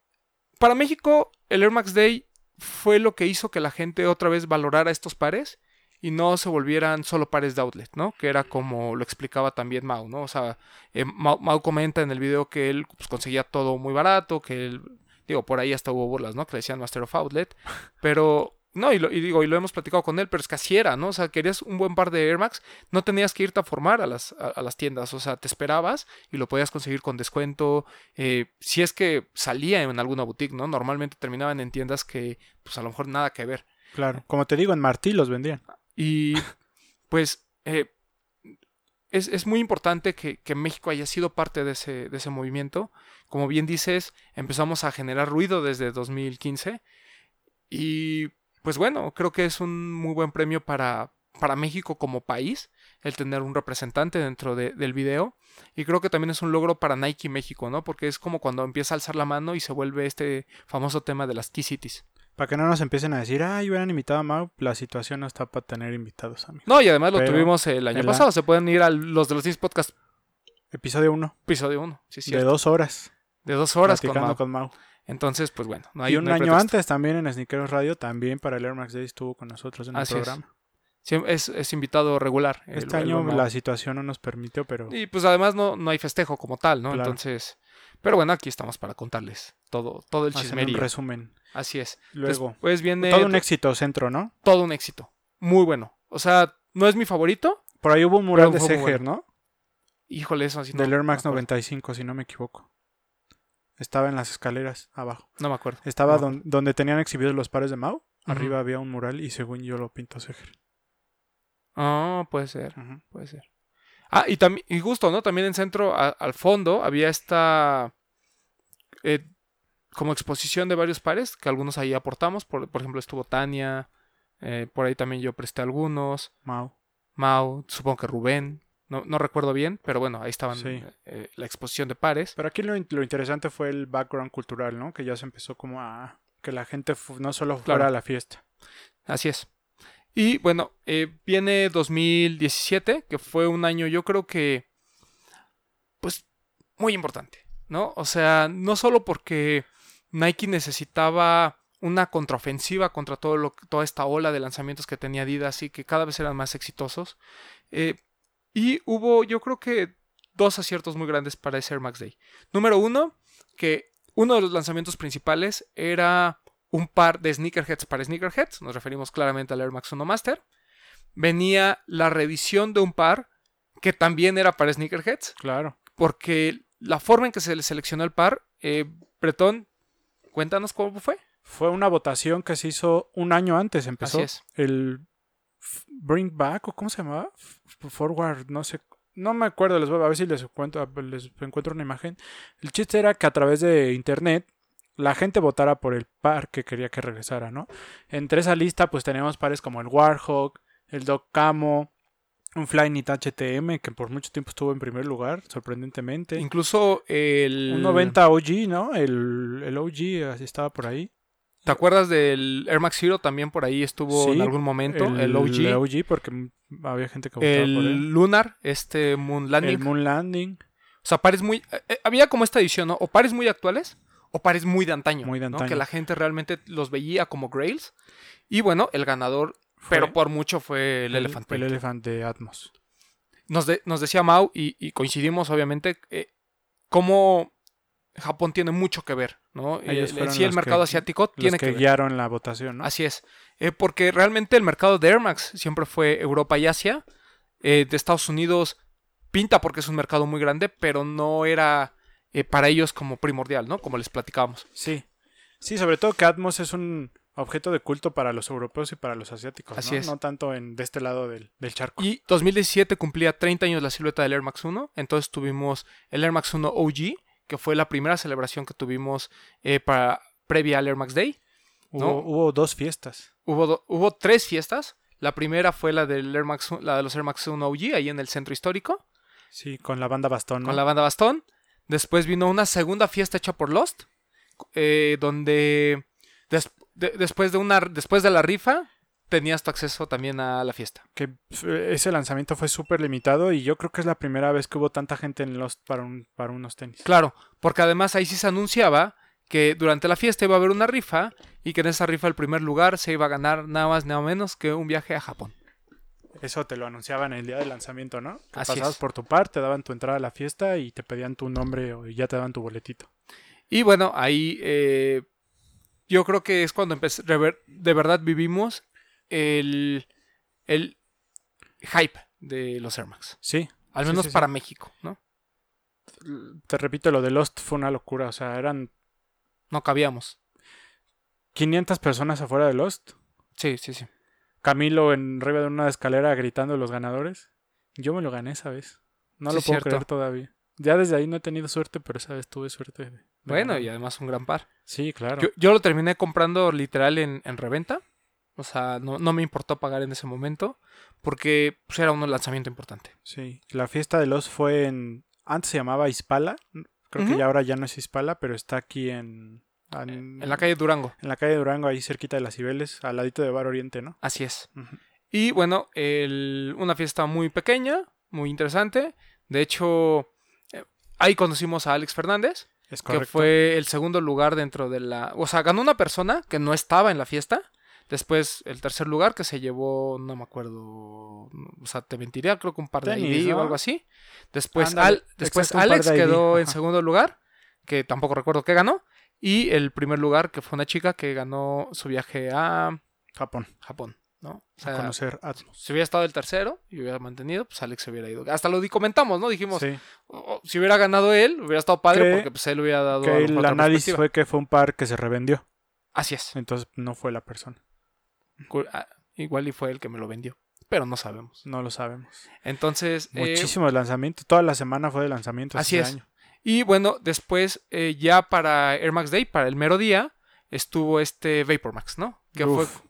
para México, el Air Max Day fue lo que hizo que la gente otra vez valorara estos pares y no se volvieran solo pares de outlet, ¿no? Que era como lo explicaba también Mau, ¿no? O sea, eh, Mau, Mau comenta en el video que él pues, conseguía todo muy barato, que él. Digo, por ahí hasta hubo burlas, ¿no? Que le decían Master of Outlet. Pero. No, y, lo, y digo, y lo hemos platicado con él, pero es que así era, ¿no? O sea, querías un buen par de Air Max, no tenías que irte a formar a las, a, a las tiendas, o sea, te esperabas y lo podías conseguir con descuento, eh, si es que salía en alguna boutique, ¿no? Normalmente terminaban en tiendas que, pues a lo mejor nada que ver. Claro. Como te digo, en Martí los vendían. Y pues eh, es, es muy importante que, que México haya sido parte de ese, de ese movimiento. Como bien dices, empezamos a generar ruido desde 2015 y pues bueno, creo que es un muy buen premio para, para México como país el tener un representante dentro de- del video. Y creo que también es un logro para Nike México, ¿no? Porque es como cuando empieza a alzar la mano y se vuelve este famoso tema de las Key Cities. Para que no nos empiecen a decir, ay, hubieran invitado a Mau, la situación no está para tener invitados, amigos. No, y además lo tuvimos el año el a- pasado. Se pueden ir a los de los 10 Podcast Episodio 1, episodio 1. Sí, sí. de dos horas. De dos horas con Mau. con Mau. Entonces, pues bueno, no hay y un no hay año pretexto. antes también en Sneakeros Radio, también para el Air Max Day estuvo con nosotros en Así el programa. Es, es invitado regular. Este el año la situación no nos permitió, pero Y pues además no, no hay festejo como tal, ¿no? Claro. Entonces, pero bueno, aquí estamos para contarles todo, todo el hacen un chismerío. resumen. Así es. Luego, Pues viene todo un to- éxito centro, ¿no? todo un éxito. Muy bueno. O sea, no es mi favorito. Por ahí hubo un mural de Seger, ¿no? Híjole, eso así no, Del Air no Max me acuerdo. 95, si no me equivoco. Estaba en las escaleras abajo. No me acuerdo. Estaba No. don- donde tenían exhibidos los pares de. Ujú. Arriba había un mural y según yo lo pintó Seger. Ah, puede ser. Puede ser. Ah, y también, y justo, ¿no? También en centro, a- al fondo, había esta eh, como exposición de varios pares, que algunos ahí aportamos. Por, por ejemplo, estuvo Tania, eh, por ahí también yo presté algunos. Mau. Mau, supongo que Rubén. No, no recuerdo bien, pero bueno, ahí estaban Sí. eh, la exposición de pares. Pero aquí lo, lo interesante fue el background cultural, ¿no? Que ya se empezó como a... Que la gente no solo fuera Claro. a la fiesta. Así es. Y bueno, eh, viene 2017, que fue un año yo creo que, pues, muy importante, ¿no? O sea, no solo porque Nike necesitaba una contraofensiva contra todo lo, toda esta ola de lanzamientos que tenía Adidas y que cada vez eran más exitosos. eh, y hubo, yo creo que, dos aciertos muy grandes para ese Air Max Day. Número uno, que uno de los lanzamientos principales era un par de sneakerheads para sneakerheads, nos referimos claramente al Air Max 1 Master. Venía la reedición de un par que también era para sneakerheads, Claro. porque la forma en que se le seleccionó el par, eh, Bretón, cuéntanos cómo fue. Fue una votación que se hizo un año antes. Empezó Así es. el Bring Back, o cómo se llamaba? Forward, no sé. No me acuerdo, les voy a ver si les encuentro, les encuentro una imagen. El chiste era que a través de internet la gente votara por el par que quería que regresara, ¿no? Entre esa lista, pues tenemos pares como el Warhawk, el Doc Camo, un Flyknit HTM, que por mucho tiempo estuvo en primer lugar, sorprendentemente. Incluso el... Un 90 OG, ¿no? El, el OG así estaba por ahí. ¿Te acuerdas del Air Max Zero? También por ahí estuvo Sí, en algún momento, el, OG. OG, porque había gente que votaba por El él. Lunar, este Moon Landing. El Moon Landing. O sea, pares muy. eh, eh, había como esta edición, ¿no? O pares muy actuales o pares muy de antaño. Muy de ¿no? antaño. Que la gente realmente los veía como grails. Y bueno, el ganador, Fue pero por mucho, fue el, Elephant El Print. Elephant de Atmos. Nos, de- nos decía Mau, y, y coincidimos obviamente, eh, cómo Japón tiene mucho que ver, ¿no? Ellos fueron sí, el mercado que- asiático Los tiene que, que, ver. guiaron la votación, ¿no? Así es. Eh, porque realmente el mercado de Air Max siempre fue Europa y Asia. Eh, de Estados Unidos pinta porque es un mercado muy grande, pero no era eh, para ellos como primordial, ¿no? Como les platicábamos. Sí. Sí, sobre todo que Atmos es un objeto de culto para los europeos y para los asiáticos, Así ¿no? es. No tanto en, de este lado del, del charco. Y 2017 cumplía 30 años la silueta del Air Max 1. Entonces tuvimos el Air Max 1 OG, que fue la primera celebración que tuvimos eh, para, previa al Air Max Day. hubo, ¿no? hubo dos fiestas. Hubo, do- hubo tres fiestas. La primera fue la, del Air Max, 1 la de los Air Max 1 OG, ahí en el centro histórico, Sí, con la banda Bastón, ¿no? con la banda Bastón. Después vino una segunda fiesta hecha por Lost, eh, donde des- de- después, de una, después de la rifa tenías tu acceso también a la fiesta. Que eh, ese lanzamiento fue súper limitado y yo creo que es la primera vez que hubo tanta gente en Lost para, un, para unos tenis. Claro, porque además ahí sí se anunciaba que durante la fiesta iba a haber una rifa y que en esa rifa el primer lugar se iba a ganar nada más nada menos que un viaje a Japón. Eso te lo anunciaban el día del lanzamiento, ¿no? Que Así pasabas es. por tu par, te daban tu entrada a la fiesta y te pedían tu nombre o- y ya te daban tu boletito. Y bueno, ahí eh, yo creo que es cuando de verdad vivimos el, el hype de los Air Max. Sí, Al menos sí, sí. para México, ¿no? te repito, lo de Lost fue una locura. O sea, eran No cabíamos. 500 personas afuera de Lost. Sí, sí, sí. Camilo en arriba de una escalera gritando los ganadores. Yo me lo gané esa vez. No lo puedo cierto. creer todavía. Ya desde ahí no he tenido suerte, pero esa vez tuve suerte. de- de Bueno, ganar. y además un gran par. Sí, claro. Yo, yo lo terminé comprando literal en, en reventa. O sea, no, no me importó pagar en ese momento porque pues, era un lanzamiento importante. Sí. La fiesta de Lost fue en... Antes se llamaba Ispala. Creo que ya ahora ya no es Ispala, pero está aquí en... En la calle Durango. En la calle Durango, ahí cerquita de las Cibeles, al ladito de Bar Oriente, ¿no? Así es. Y bueno, el- una fiesta muy pequeña, muy interesante. De hecho, eh, ahí conocimos a Alex Fernández, Es que fue el segundo lugar dentro de la... O sea, ganó una persona que no estaba en la fiesta. Después el tercer lugar que se llevó, no me acuerdo, o sea, te mentiría, creo que un par de Tenis, ID o algo así. Después, Al- después Alex de quedó en segundo lugar, que tampoco recuerdo qué ganó. Y el primer lugar, que fue una chica que ganó su viaje a Japón. Japón, ¿no? O A conocer Atmos. si hubiera estado el tercero y hubiera mantenido, pues Alex se hubiera ido. Hasta lo di- comentamos, ¿no? Dijimos, Sí. "Oh, si hubiera ganado él, hubiera estado padre Que- porque pues él hubiera dado Que el análisis fue que fue un par que se revendió. Así es. Entonces no fue la persona. Ah, Igual y fue el que me lo vendió, pero no sabemos. No lo sabemos. Entonces, eh, Muchísimos lanzamientos. Toda la semana fue de lanzamientos. Así ese es. año. y bueno, después eh, ya para Air Max Day, para el mero día, estuvo este Vapor Max, ¿no? Que fue Uf.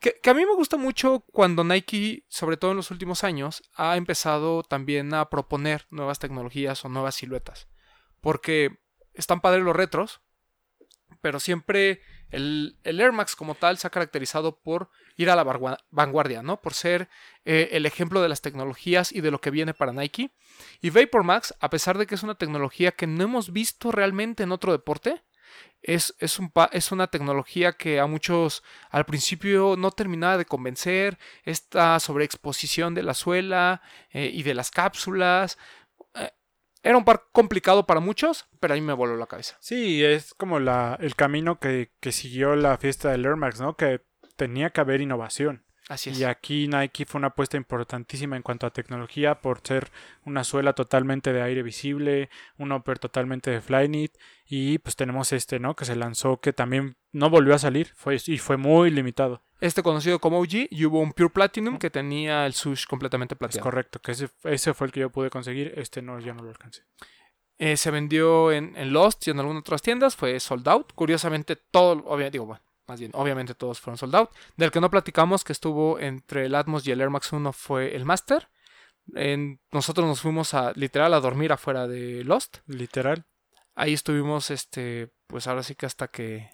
Que, que a mí me gusta mucho cuando Nike, sobre todo en los últimos años, ha empezado también a proponer nuevas tecnologías o nuevas siluetas. Porque están padres los retros, pero siempre el, el Air Max como tal se ha caracterizado por ir a la vanguardia, ¿no? Por ser eh, el ejemplo de las tecnologías y de lo que viene para Nike. Y Vapor Max, a pesar de que es una tecnología que no hemos visto realmente en otro deporte, es, es, un es una tecnología que a muchos al principio no terminaba de convencer. Esta sobreexposición de la suela eh, y de las cápsulas. Era un par complicado para muchos, pero a mí me voló la cabeza. Sí, es como la, el camino que, que siguió la fiesta del Air ¿no? Que tenía que haber innovación. Así es. Y aquí Nike fue una apuesta importantísima en cuanto a tecnología por ser una suela totalmente de aire visible, un upper totalmente de Flyknit y pues tenemos este, ¿no? Que se lanzó que también no volvió a salir fue, y fue muy limitado. Este conocido como OG y hubo un Pure Platinum que tenía el sush completamente Es plateado. correcto, que ese, ese fue el que yo pude conseguir, este no, ya no lo alcancé. Eh, se vendió en, en Lost y en algunas otras tiendas, fue sold out. Curiosamente, todo, obvia- digo, bueno, más bien, obviamente todos fueron sold out. Del que no platicamos, que estuvo entre el Atmos y el Air Max 1, fue el Master. En- nosotros nos fuimos a literal a dormir afuera de Lost. Literal. Ahí estuvimos, este, pues ahora sí que hasta que,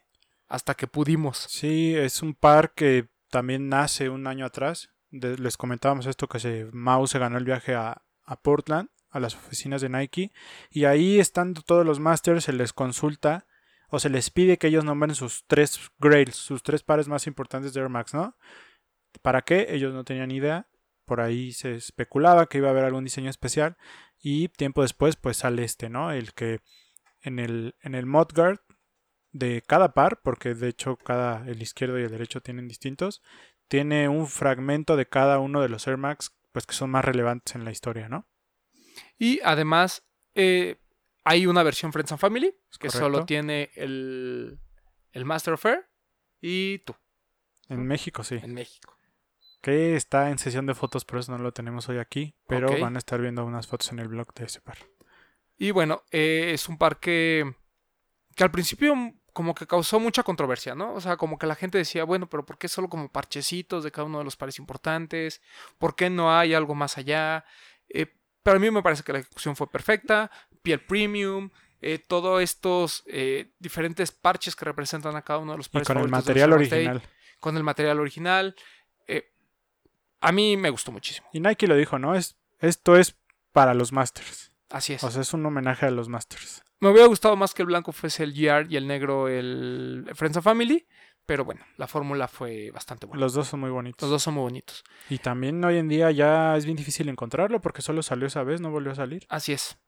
hasta que pudimos. Sí, es un par que también nace un año atrás. De- les comentábamos esto que se, Mau se ganó el viaje a, a Portland, a las oficinas de Nike. Y ahí estando todos los masters, se les consulta o se les pide que ellos nombren sus tres grails, sus tres pares más importantes de Air Max, ¿no? ¿Para qué? Ellos no tenían idea. Por ahí se especulaba que iba a haber algún diseño especial. Y tiempo después, pues sale este, ¿no? El que en el, en el de cada par, porque de hecho cada el izquierdo y el derecho tienen distintos, tiene un fragmento de cada uno de los Air Max, pues que son más relevantes en la historia, ¿no? Y además, eh, hay una versión Friends and Family, que correcto. solo tiene el, el Master of Air y tú. En México, sí. en México. Que está en sesión de fotos, por eso no lo tenemos hoy aquí. Pero van a estar viendo unas fotos en el blog de ese par. Y bueno, eh, es un parque que al principio como que causó mucha controversia, ¿no? O sea, como que la gente decía, bueno, pero ¿por qué solo como parchecitos de cada uno de los pares importantes? ¿Por qué no hay algo más allá? Eh, pero a mí me parece que la ejecución fue perfecta, piel premium, eh, todos estos eh, diferentes parches que representan a cada uno de los Y pares con el material original. con el material original. eh, a mí me gustó muchísimo. Y Nike lo dijo, ¿no? Es, esto es para los Masters. Así es. O sea, es un homenaje a los Masters. Me hubiera gustado más que el blanco fuese el GR y el negro el Friends of Family, pero bueno, la fórmula fue bastante buena. Los dos son muy bonitos. Los dos son muy bonitos. Y también hoy en día ya es bien difícil encontrarlo porque solo salió esa vez, no volvió a salir. Así es.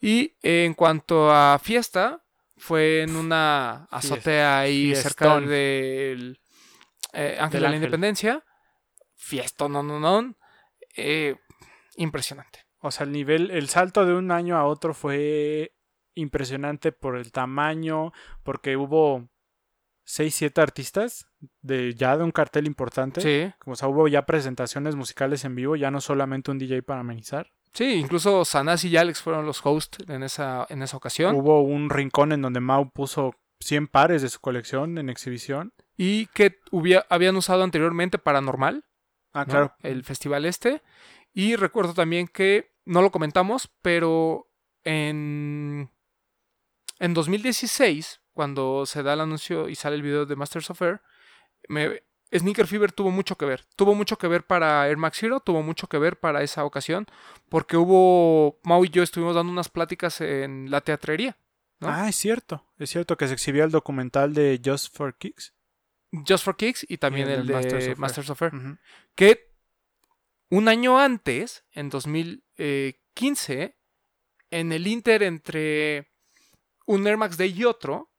Y eh, en cuanto a fiesta, fue en una azotea ahí cerca fiestón. del eh, Ángel Del de la Ángel. Independencia. Fiesta, no, no, no. Eh, impresionante. O sea, el nivel, el salto de un año a otro fue impresionante por el tamaño, porque hubo 6, 7 artistas de ya de un cartel importante. Sí, O sea, hubo ya presentaciones musicales en vivo, ya no solamente un DJ para amenizar. sí, incluso Sanasi y Alex fueron los hosts en esa, en esa ocasión. Hubo un rincón en donde Mau puso 100 pares de su colección en exhibición. y que habían usado anteriormente Paranormal, Ah, ¿no? claro. el festival este. Y recuerdo también que, no lo comentamos, pero en, en 2016, cuando se da el anuncio y sale el video de Masters of Air, me- Sneaker Fever tuvo mucho que ver. Tuvo mucho que ver para Air Max Zero, tuvo mucho que ver para esa ocasión, porque hubo, Mau y yo estuvimos dando unas pláticas en la teatrería. ¿no? Ah, es cierto. Es cierto que se exhibía el documental de Just for Kicks. Just for Kicks y también el el, de Masters of Air. Masters of Air. Ujú. que un año antes, en 2015, en el Inter entre un Air Max Day y otro,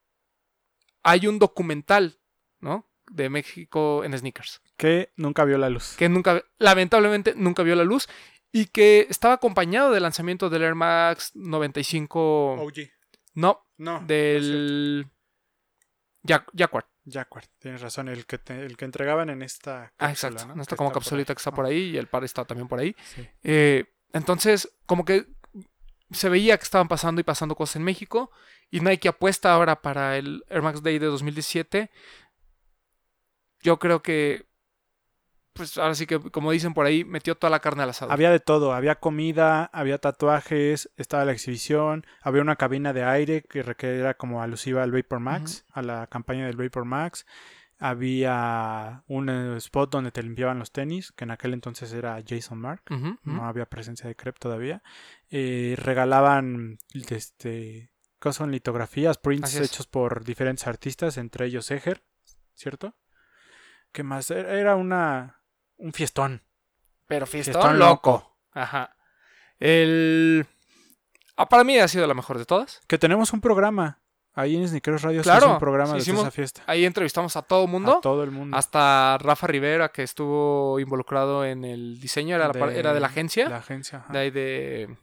hay un documental, ¿no? De México en sneakers, Que nunca vio la luz. que nunca, lamentablemente, nunca vio la luz y que estaba acompañado del lanzamiento del Air Max 95, OG. no, No. del Jacquard. Jacquard, tienes razón, el que, te- el que entregaban en esta Ah, cápsula, exacto. ¿no? Esta Que como capsulita que está por ahí y el par está también por ahí. Ah, sí. Eh, entonces, como que se veía que estaban pasando y pasando cosas en México. Y Nike apuesta ahora para el Air Max Day de 2017. Yo creo que, pues ahora sí que, como dicen por ahí, metió toda la carne al asado. Había de todo, había comida, había tatuajes, estaba la exhibición, había una cabina de aire que era como alusiva al Vapor Max, a la campaña del Vapor Max. Había un eh, spot donde te limpiaban los tenis, que en aquel entonces era Jason Mark. No había presencia de crepe todavía. Eh, regalaban este con litografías, prints hechos por diferentes artistas, entre ellos Eger, ¿cierto? ¿Qué más? Era era una un fiestón. Pero fiestón, Fiestón loco. loco. Ajá. El... ah, para mí ha sido la mejor de todas. Que tenemos un programa. Ahí en Sneakers Radio Claro, un programa sí de hicimos- esa fiesta. Ahí entrevistamos a todo mundo. A todo el mundo. Hasta Rafa Rivera, que estuvo involucrado en el diseño, era, par- era de la agencia. La agencia. ajá. De ahí de.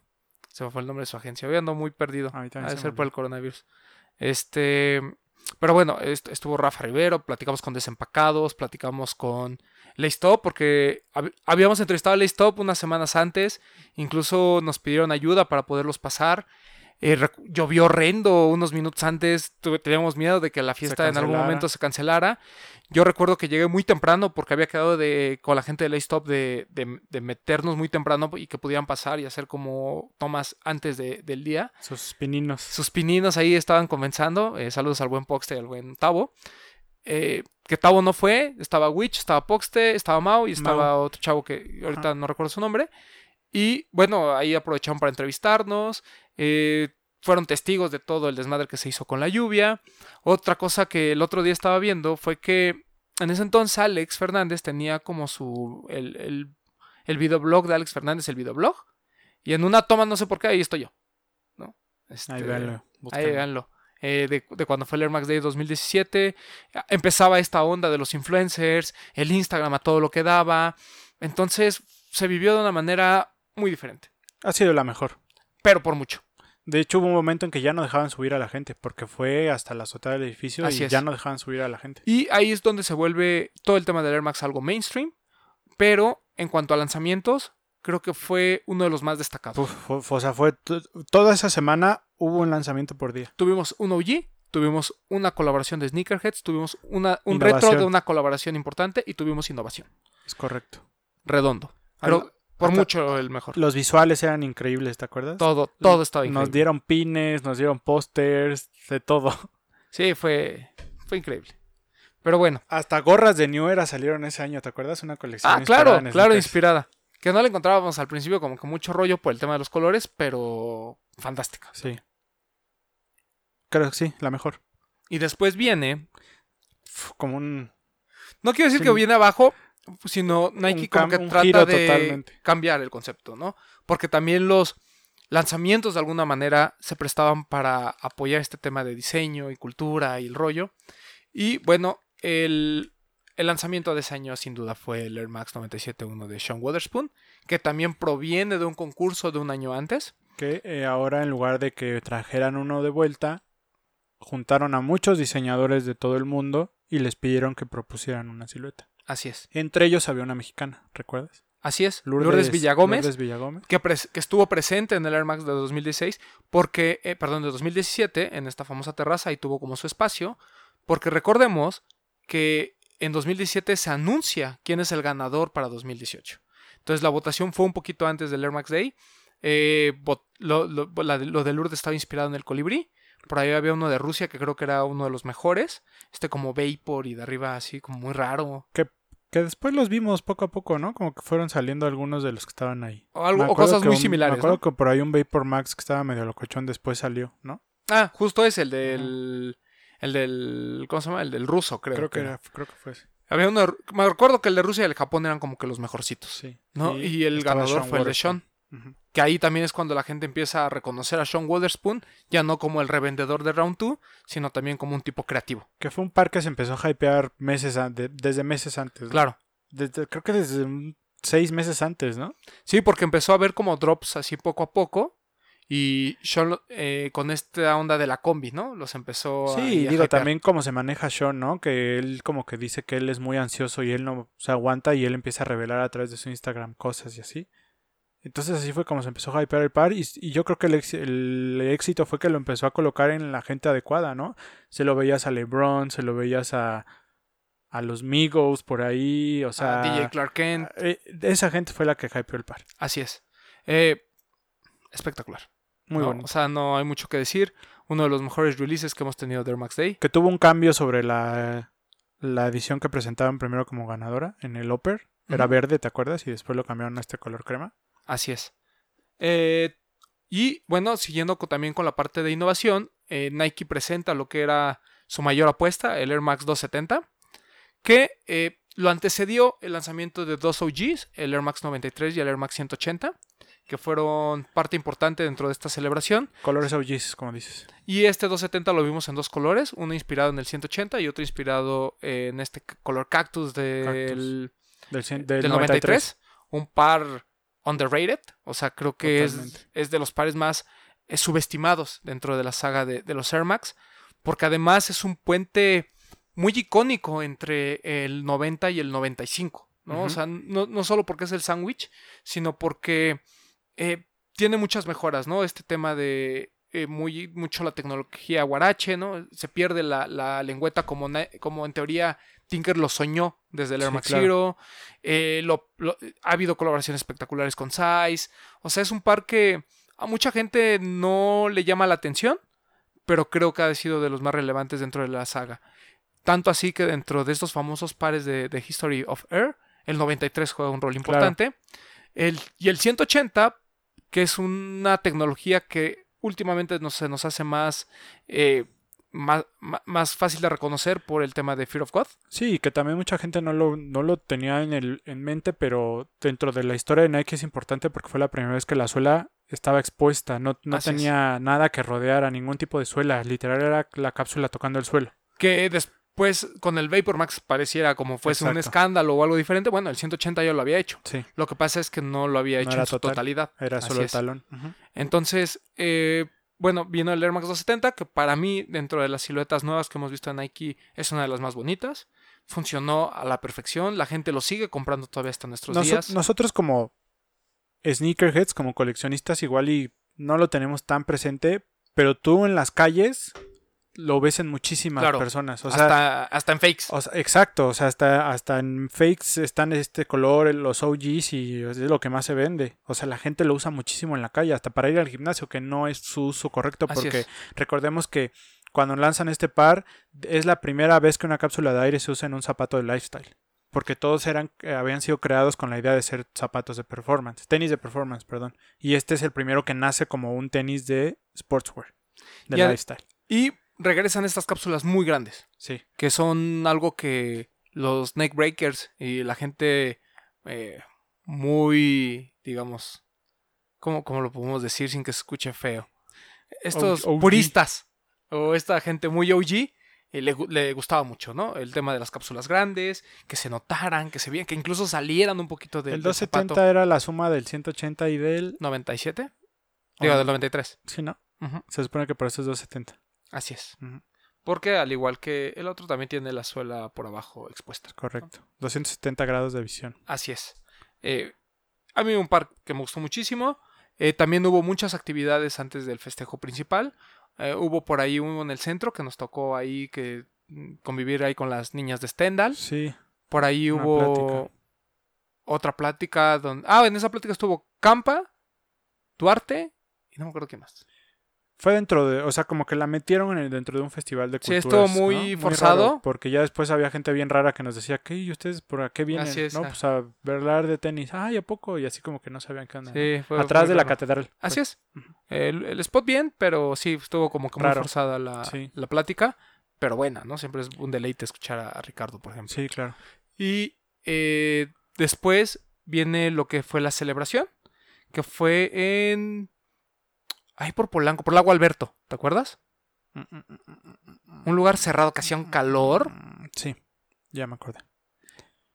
Se me fue el nombre de su agencia. Hoy ando muy perdido. A de ser por el coronavirus. Este. Pero bueno, est- estuvo Rafa Rivero, platicamos con Desempacados, platicamos con Laystop, porque hab- habíamos entrevistado a Laystop unas semanas antes, incluso nos pidieron ayuda para poderlos pasar. Eh, llovió horrendo unos minutos antes, teníamos miedo de que la fiesta en algún momento se cancelara. Yo recuerdo que llegué muy temprano porque había quedado de, con la gente de Laystop de, de, de meternos muy temprano y que pudieran pasar y hacer como tomas antes de- del día. Sus pininos. Sus pininos ahí estaban comenzando. Eh, saludos al buen Poxte y al buen Tavo. Eh, que Tavo no fue. Estaba Witch, estaba Poxte, estaba Mao y estaba otro chavo que ahorita Ajá. no recuerdo su nombre. Y bueno, ahí aprovecharon para entrevistarnos. Eh, fueron testigos de todo el desmadre que se hizo con la lluvia. Otra cosa que el otro día estaba viendo fue que en ese entonces Alex Fernández tenía como su. el, el, el videoblog de Alex Fernández, el videoblog. Y en una toma, no sé por qué, ahí estoy yo. ¿no? Este, Ahí véanlo. Ahí véanlo. Eh, de, de cuando fue el Air Max Day 2017. Empezaba esta onda de los influencers, el Instagram a todo lo que daba. Entonces se vivió de una manera muy diferente. Ha sido la mejor. Pero por mucho. De hecho, hubo un momento en que ya no dejaban subir a la gente, porque fue hasta la azotea del edificio Así y es. ya no dejaban subir a la gente. Y ahí es donde se vuelve todo el tema del Air Max algo mainstream. Pero en cuanto a lanzamientos, creo que fue uno de los más destacados. Uf, o sea, fue toda esa semana hubo un lanzamiento por día. Tuvimos un OG, tuvimos una colaboración de Sneakerheads, tuvimos una, un Innovación. retro de una colaboración importante y tuvimos innovación. Es correcto. Redondo. Creo, por hasta- mucho el mejor. Los visuales eran increíbles, ¿te acuerdas? Todo, todo estaba Nos increíble. dieron pines, nos dieron pósters, de todo. Sí, fue, fue increíble. Pero bueno. Hasta gorras de New Era salieron ese año, ¿te acuerdas? Una colección. Ah, inspirada claro, en claro, inspirada. Que no la encontrábamos al principio como que mucho rollo por el tema de los colores, pero fantástica. Sí. Creo que sí, la mejor. Y después viene, como un... no quiero decir Sí. que viene abajo, sino Nike Un como que trata de totalmente. cambiar el concepto, ¿no? Porque también los lanzamientos de alguna manera se prestaban para apoyar este tema de diseño y cultura y el rollo. Y bueno, el, el lanzamiento de ese año sin duda fue el Air Max 97.1 de Sean Wotherspoon, que también proviene de un concurso de un año antes. Que eh, ahora en lugar de que trajeran uno de vuelta, juntaron a muchos diseñadores de todo el mundo y les pidieron que propusieran una silueta. Así es. Entre ellos había una mexicana, ¿recuerdas? Así es. Lourdes, Villagómez. Lourdes Villagómez. que, estuvo presente en el Air Max de 2016, porque, eh, perdón, de 2017, en esta famosa terraza, y tuvo como su espacio, porque recordemos que en 2017 se anuncia quién es el ganador para 2018. Entonces la votación fue un poquito antes del Air Max Day. Eh, lo, de- lo de Lourdes estaba inspirado en el colibrí. Por ahí había uno de Rusia que creo que era uno de los mejores. Este como Vapor y de arriba así como muy raro. Que después los vimos poco a poco, ¿no? Como que fueron saliendo algunos de los que estaban ahí. O, algo- Me o acuerdo cosas que muy un- similares. Me acuerdo ¿no? que por ahí un Vapor Max que estaba medio locochón después salió, ¿no? Ah, justo es el del... El del... ¿Cómo se llama? El del ruso, creo. Creo, que era. era, creo que fue ese. Había uno de- me recuerdo que el de Rusia y el de Japón eran como que los mejorcitos. Sí. ¿no? Y, el estaba ganador Sean fue el de. Sean. Ujú. Que ahí también es cuando la gente empieza a reconocer a Sean Wotherspoon, ya no como el revendedor de Round 2, sino también como un tipo creativo. Que fue un par que se empezó a hypear meses an- de- desde meses antes. ¿no? Claro. Desde- creo que desde seis meses antes, ¿no? Sí, porque empezó a ver como drops así poco a poco. Y Sean eh, con esta onda de la combi, ¿no? Los empezó a. Sí, a digo, hypear. también cómo se maneja Sean, ¿no? Que él como que dice que él es muy ansioso y él no se aguanta y él empieza a revelar a través de su Instagram cosas y así. Entonces así fue como se empezó a hypear el par y, y yo creo que el, ex- el éxito fue que lo empezó a colocar en la gente adecuada, ¿no? Se lo veías a LeBron, se lo veías a, a los Migos por ahí, o sea... A DJ Clark Kent. eh, esa gente fue la que hypeó el par. Así es. Eh, espectacular. Muy ¿no? bonito. O sea, no hay mucho que decir. Uno de los mejores releases que hemos tenido de Air Max Day. Que tuvo un cambio sobre la, la edición que presentaban primero como ganadora en el Upper. Era verde, ¿te acuerdas? Y después lo cambiaron a este color crema. Así es. Eh, y bueno, siguiendo con- también con la parte de innovación, eh, Nike presenta lo que era su mayor apuesta, el Air Max 270, que eh, lo antecedió el lanzamiento de dos OGs, el Air Max 93 y el Air Max 180, que fueron parte importante dentro de esta celebración. Colores OGs, como dices. Y este 270 lo vimos en dos colores, uno inspirado en el 180 y otro inspirado en este color cactus del, Del, del del 93. Un par underrated, o sea, creo que es, es de los pares más eh, subestimados dentro de la saga de, de los Air Max, porque además es un puente muy icónico entre el 90 y el 95, ¿no? O sea, no, no solo porque es el sándwich, sino porque eh, tiene muchas mejoras, ¿no? Este tema de eh, muy mucho la tecnología guarache, ¿no? Se pierde la, la lengüeta como, como en teoría Tinker lo soñó desde el Air Sí, Max claro. Zero. Eh, lo- lo- ha habido colaboraciones espectaculares con Size. O sea, es un par que a mucha gente no le llama la atención, pero creo que ha sido de los más relevantes dentro de la saga. Tanto así que dentro de estos famosos pares de, de History of Air, el 93 juega un rol importante. El, y el 180, que es una tecnología que últimamente nos, se nos hace más, eh, más, más fácil de reconocer por el tema de Fear of God. Sí, que también mucha gente no lo, no lo tenía en, el, en mente, pero dentro de la historia de Nike es importante porque fue la primera vez que la suela estaba expuesta. No, no es. tenía nada que rodeara, ningún tipo de suela. Literal era la cápsula tocando el suelo. que después con el Vapor Max pareciera como fuese un escándalo o algo diferente. Bueno, el 180 ya lo había hecho. Sí, Lo que pasa es que no lo había No hecho en su total. totalidad. era Así solo el es. talón. Entonces, eh, bueno, vino el Air Max 270, que para mí, dentro de las siluetas nuevas que hemos visto en Nike, es una de las más bonitas. Funcionó a la perfección. La gente lo sigue comprando todavía hasta nuestros días. nosotros como sneakerheads, como coleccionistas, igual y no lo tenemos tan presente, pero tú en las calles lo ves en muchísimas Claro, personas. O sea, hasta, hasta en fakes. o sea, exacto, o sea, hasta, hasta en fakes están este color, los OGs y es lo que más se vende. O sea, la gente lo usa muchísimo en la calle, hasta para ir al gimnasio, que no es su uso correcto, Así porque es. recordemos que cuando lanzan este par es la primera vez que una cápsula de aire se usa en un zapato de lifestyle. Porque todos eran, eh, habían sido creados con la idea de ser zapatos de performance, tenis de performance, perdón. Y este es el primero que nace como un tenis de sportswear, de Y lifestyle. Y regresan estas cápsulas muy grandes. Sí, que son algo que los neck breakers y la gente eh, muy, digamos, ¿cómo, cómo lo podemos decir sin que se escuche feo? Estos puristas o esta gente muy OG eh, le, le gustaba mucho, ¿no? El tema de las cápsulas grandes, que se notaran, que se vieran, que incluso salieran un poquito del, el del 270 zapato. era la suma del 180 y del... 97, digo, del 93. Sí, ¿no? Ujú, Se supone que por eso es 270. Así es. Porque al igual que el otro también tiene la suela por abajo expuesta. Correcto. 270 grados de visión. Así es. Eh, a mí un par que me gustó muchísimo. Eh, también hubo muchas actividades antes del festejo principal. Eh, hubo por ahí uno en el centro que nos tocó ahí que mm, convivir ahí con las niñas de Stendhal. Sí, Por ahí Una hubo plática. otra plática donde... Ah, en esa plática estuvo Campa, Duarte y no me acuerdo qué más. Fue dentro de, o sea, como que la metieron en el- dentro de un festival de Sí, culturas. estuvo muy ¿no? forzado. raro, porque ya después había gente bien rara que nos decía, ¿qué? ¿Y ustedes por qué vienen? Así es, no, ah. pues a hablar de tenis. Ay, ¿a poco? Y así como que no sabían qué onda. Sí, fue Atrás de la catedral. Así es. El, el spot bien, pero sí estuvo como que muy Raro. forzada la, Sí. la plática. Pero buena, ¿no? Siempre es un deleite escuchar a, a Ricardo, por ejemplo. Sí, claro. Y eh, después viene lo que fue la celebración, que fue en... Ahí por Polanco, por Lago Alberto, ¿te acuerdas? Un lugar cerrado que hacía un calor, Mm, Sí, ya me acordé.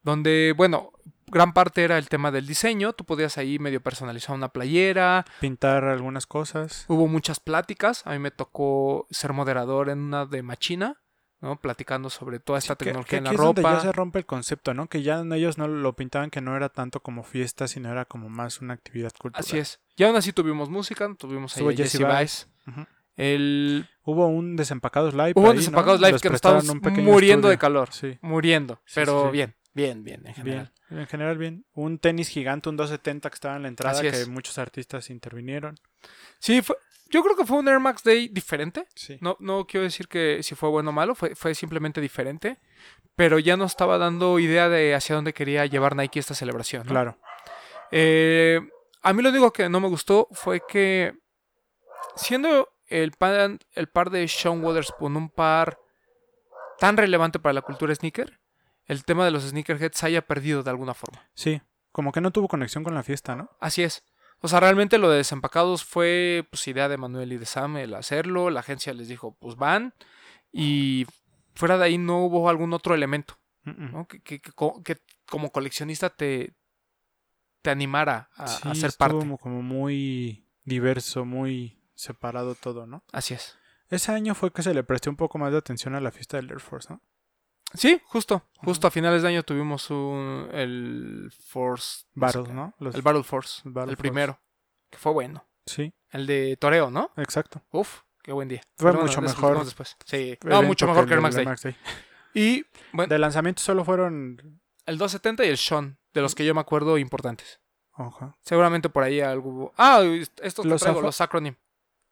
donde, bueno, gran parte era el tema del diseño, tú podías ahí medio personalizar una playera, Pintar algunas cosas. hubo muchas pláticas, a mí me tocó ser moderador en una de Machina, ¿no? Platicando sobre toda esta Sí, tecnología que en la es donde ropa. ya se rompe el concepto, ¿no? Que ya ellos no lo pintaban que no era tanto como fiesta, sino era como más una actividad cultural. Así es. Y aún así tuvimos música, tuvimos ahí a Jesse. Ujú. El... Hubo un Desempacados Live. Hubo un ahí, ¿no? Desempacados Live que nos estábamos muriendo de calor. Sí, Muriendo. Sí, pero bien, bien, bien en general. bien. En general, bien. Un tenis gigante, un 270 que estaba en la entrada, Así que es. muchos artistas intervinieron. Sí, fue... yo creo que fue un Air Max Day diferente. Sí. No, no quiero decir que si fue bueno o malo, fue, fue simplemente diferente. Pero ya nos estaba dando idea de hacia dónde quería llevar Nike esta celebración. ¿no? Claro. Eh, a mí lo único que no me gustó fue que, siendo el, pan- el par de Sean Wotherspoon un par tan relevante para la cultura sneaker, el tema de los sneakerheads haya perdido de alguna forma. Sí. Como que no tuvo conexión con la fiesta, ¿no? Así es. O sea, realmente lo de desempacados fue pues idea de Manuel y de Sam el hacerlo. La agencia les dijo, pues van. Y fuera de ahí no hubo algún otro elemento. ¿no? Que, que- que co- que como coleccionista te, te animara a, a Sí, ser parte. como- como muy diverso, muy separado todo, ¿no? Así es. Ese año fue que se le prestó un poco más de atención a la fiesta del Air Force, ¿no? Sí, justo. Justo a finales de año tuvimos un, el Force. Battle, ¿no? Los- El Battle Force. el Battle el Force. primero. Que fue bueno. Sí, El de Toreo, ¿no? exacto. Uf, qué buen día. Fue Pero mucho mejor después. Sí. No, mucho mejor que el Air Max Day. Y bueno, De lanzamiento solo fueron. el 270 y el Sean, de los que yo me acuerdo importantes. Ojo. Seguramente por ahí algo. Ah, estos Los traigo, los acronym.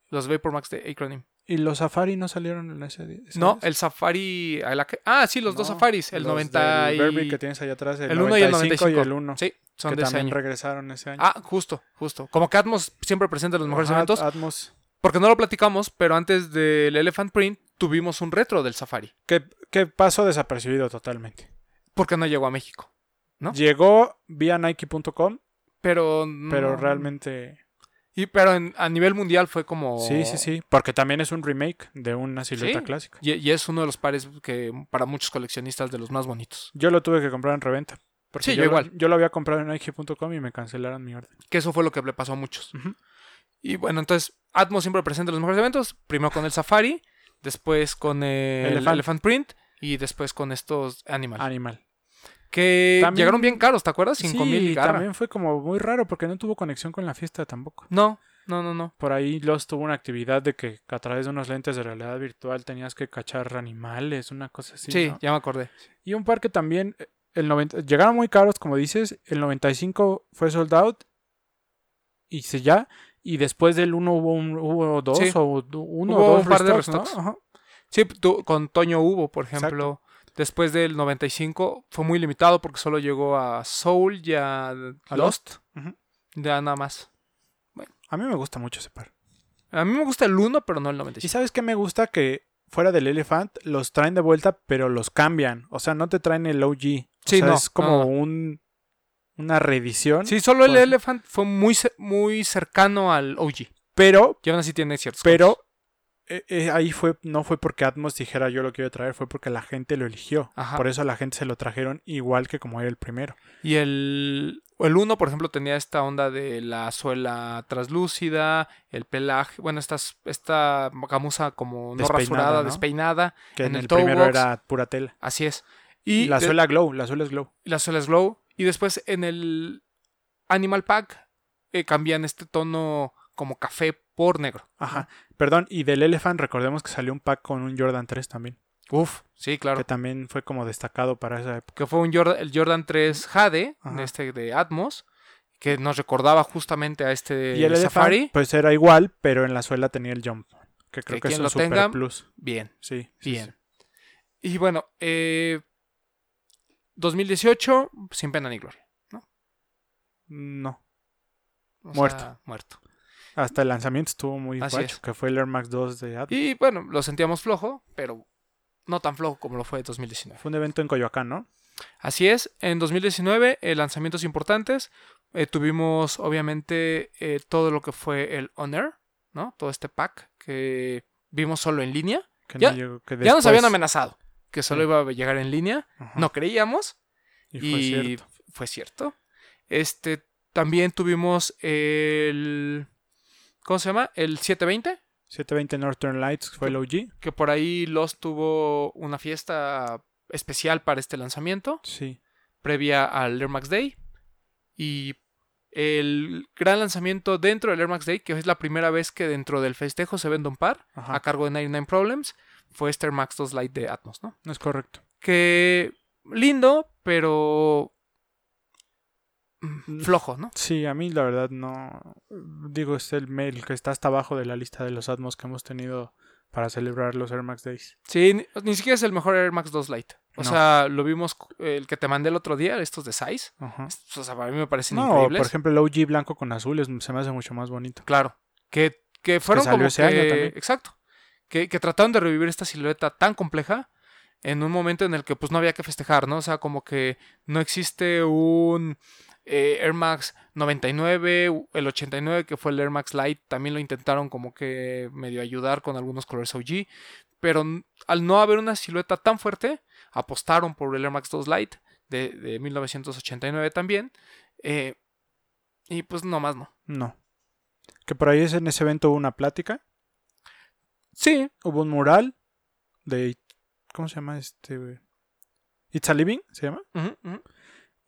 Los Vapor Max de Acronym. ¿Y los Safari no salieron en ese día? No, el Safari. a la que- Ah, sí, los dos Safaris. El los 90 del y. Que tienes allá atrás, el, el 1 y el 95 y 95. el 1. Sí, son que de ese también año. regresaron ese año. Ah, justo, justo. Como que Atmos siempre presenta los mejores Ajá, eventos. Atmos. Porque no lo platicamos, pero antes del Elephant Print tuvimos un retro del Safari. Que, que pasó desapercibido totalmente. Porque no llegó a México. ¿No? Llegó vía Nike.com, Pero. pero no- realmente. Y, pero en- a nivel mundial fue como. Sí, sí, sí. Porque también es un remake de una silueta Sí. clásica. Y, y es uno de los pares que para muchos coleccionistas de los más bonitos. Yo lo tuve que comprar en reventa. Porque Sí, yo lo- igual. Yo lo había comprado en Nike.com y me cancelaron mi orden. Que eso fue lo que le pasó a muchos. Y bueno, entonces Atmos siempre presenta los mejores eventos. Primero con el Safari, después con el Elephant. Elephant, Print y después con estos Animal. Animal. Que También- llegaron bien caros, ¿te acuerdas? 5 mil sí, también fue como muy raro porque no tuvo conexión con la fiesta tampoco. No, no, no, no. Por ahí Lost tuvo una actividad de que a través de unos lentes de realidad virtual tenías que cachar animales, una cosa así. Sí, ¿no? ya me acordé. Y un par que también, eh, el 90, llegaron muy caros, como dices, el 95 fue sold out y se ya, y después del uno hubo, un, hubo dos Sí. o uno Hubo o dos un par de restocks, ¿no? restocks. Ajá. Sí, tú- con Toño hubo, por ejemplo. Después del 95 fue muy limitado porque solo llegó a Soul y a A Lost. Ya nada más. A mí me gusta mucho ese par. A mí me gusta el 1, pero no el Y 95. sabes qué me gusta que fuera del Elephant los traen de vuelta, pero los cambian. O sea, no te traen el OG. O Sí, sea, no, es como no, un una reedición. Sí, solo el Pues- Elephant fue muy, muy cercano al OG. Pero, Y aún así tiene ciertos pero. Eh, eh, ahí fue, no fue porque Atmos dijera yo lo quiero traer, fue porque la gente lo eligió. Ajá. Por eso a la gente se lo trajeron igual que como era el primero. Y el, el 1, por ejemplo, tenía esta onda de la suela translúcida, el pelaje, bueno, esta, esta camusa como no Despeinada, rasurada, ¿no? despeinada. Que En en, el primero box. era pura tela. Así es. Y la de- suela glow, la suela es glow. la suela es glow. Y después en el Animal Pack eh, cambian este tono como café por negro. Ajá. Perdón, y del Elephant recordemos que salió un pack con un Jordan 3 también. Uf, sí, claro. Que también fue como destacado para esa época. Que fue un Jordan, el Jordan 3 Jade, Ajá. este de Atmos, que nos recordaba justamente a este y el Safari. Elephant, pues era igual, pero en la suela tenía el jump. Que creo Que que, es un lo super tenga, plus. Bien, Sí, sí, bien. sí. Y bueno, eh, 2018, sin pena ni gloria. No. O Muerto. sea, muerto. Hasta el lanzamiento estuvo muy guacho, que fue el Air Max 2 de Atmos. Y bueno, lo sentíamos flojo, pero no tan flojo como lo fue 2019. Fue un evento en Coyoacán, ¿no? Así es, en 2019, eh, lanzamientos importantes. eh, tuvimos, obviamente, eh, todo lo que fue el Honor, ¿no? Todo este pack que vimos solo en línea. Que Ya- no llegó- que Ya nos después- habían amenazado que solo Sí. iba a llegar en línea. Ajá, No creíamos. y Y, fue cierto. fue cierto. Este, también tuvimos el... ¿Cómo se llama? El 720. 720 Northern Lights fue el OG. Que por ahí Lost tuvo una fiesta especial para este lanzamiento. Sí. previa al Air Max Day. Y el gran lanzamiento dentro del Air Max Day, que es la primera vez que dentro del festejo se vende un par, Ajá. a cargo de 99 Problems, fue este Air Max 2 Lite de Atmos, ¿no? No es correcto. Que lindo, pero flojo, ¿no? Sí, a mí la verdad no. Digo, es el mail que está hasta abajo de la lista de los Atmos que hemos tenido para celebrar los Air Max Days. Sí, ni, ni siquiera es el mejor Air Max 2 Lite. O No. sea, lo vimos, eh, el que te mandé el otro día, estos de Size. O sea, para mí me parecen No, increíbles. por ejemplo, el OG blanco con azules se me hace mucho más bonito. Claro. Que, que fueron salió como ese año que- también. Exacto. Que, que trataron de revivir esta silueta tan compleja en un momento en el que pues no había que festejar, ¿no? O sea, como que no existe un eh, Air Max 99, u- el 89 que fue el Air Max Lite, también lo intentaron como que medio ayudar con algunos colores OG, pero al no haber una silueta tan fuerte, apostaron por el Air Max 2 Lite de, de 1989 también, eh, y pues no más no. No. Que por ahí es- en ese evento hubo una plática. Sí, Hubo un mural de. ¿Cómo se llama este? It's a Living, se llama.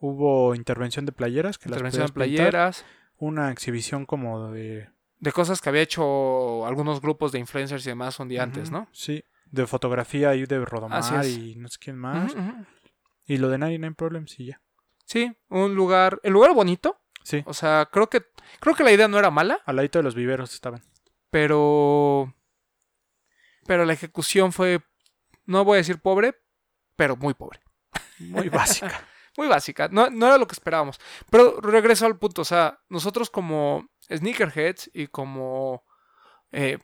Hubo intervención de playeras. Que las intervención de podías pintar. playeras, Una exhibición como de. de cosas que había hecho algunos grupos de influencers y demás un día antes, ¿no? Sí. De fotografía y de Rodomar y no sé quién más. Y lo de 99 Problems y ya. Sí, un lugar, el lugar bonito, Sí. o sea, creo que creo que la idea no era mala, Al ladito de los viveros estaban. pero pero la ejecución fue no voy a decir pobre, pero muy pobre. Muy básica. Muy básica, no, no era lo que esperábamos. Pero regreso al punto, o sea, nosotros como sneakerheads y como eh,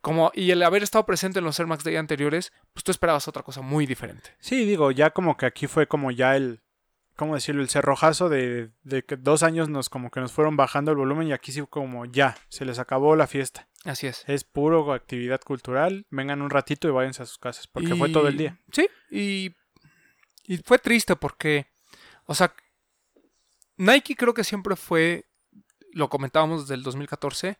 como y el haber estado presente en los Air Max Day anteriores, pues tú esperabas otra cosa muy diferente. Sí, digo, ya como que aquí fue como ya el, ¿cómo decirlo? El cerrojazo de, de que dos años nos como que nos fueron bajando el volumen y aquí sí como ya, se les acabó la fiesta. Así es. Es puro actividad cultural, vengan un ratito y váyanse a sus casas, porque fue todo el día. Sí, y, y fue triste porque, o sea, Nike creo que siempre fue, lo comentábamos desde el 2014,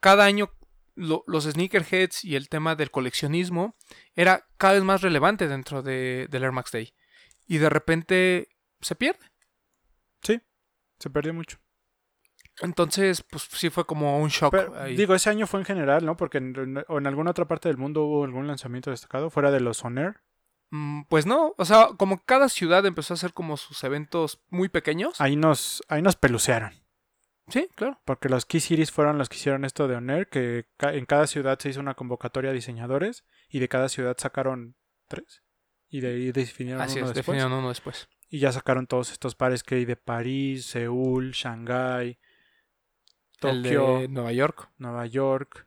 cada año lo- los sneakerheads y el tema del coleccionismo era cada vez más relevante dentro de, del Air Max Day. Y de repente se pierde. Se perdió mucho. Entonces, pues sí fue como un shock. Pero, digo, ese año fue en general, ¿no? Porque en, o en alguna otra parte del mundo hubo algún lanzamiento destacado, fuera de los On Air. Mm, Pues no, o sea, como cada ciudad empezó a hacer como sus eventos muy pequeños. Ahí nos, ahí nos pelucearon. Sí, claro. Porque los Key Cities fueron los que hicieron esto de On Air, que en cada ciudad se hizo una convocatoria a diseñadores y de cada ciudad sacaron tres. Y de ahí definieron Así uno es, después. definieron uno después. Y ya sacaron todos estos pares que hay de París, Seúl, Shanghái, El Tokio, de Nueva York. Nueva York.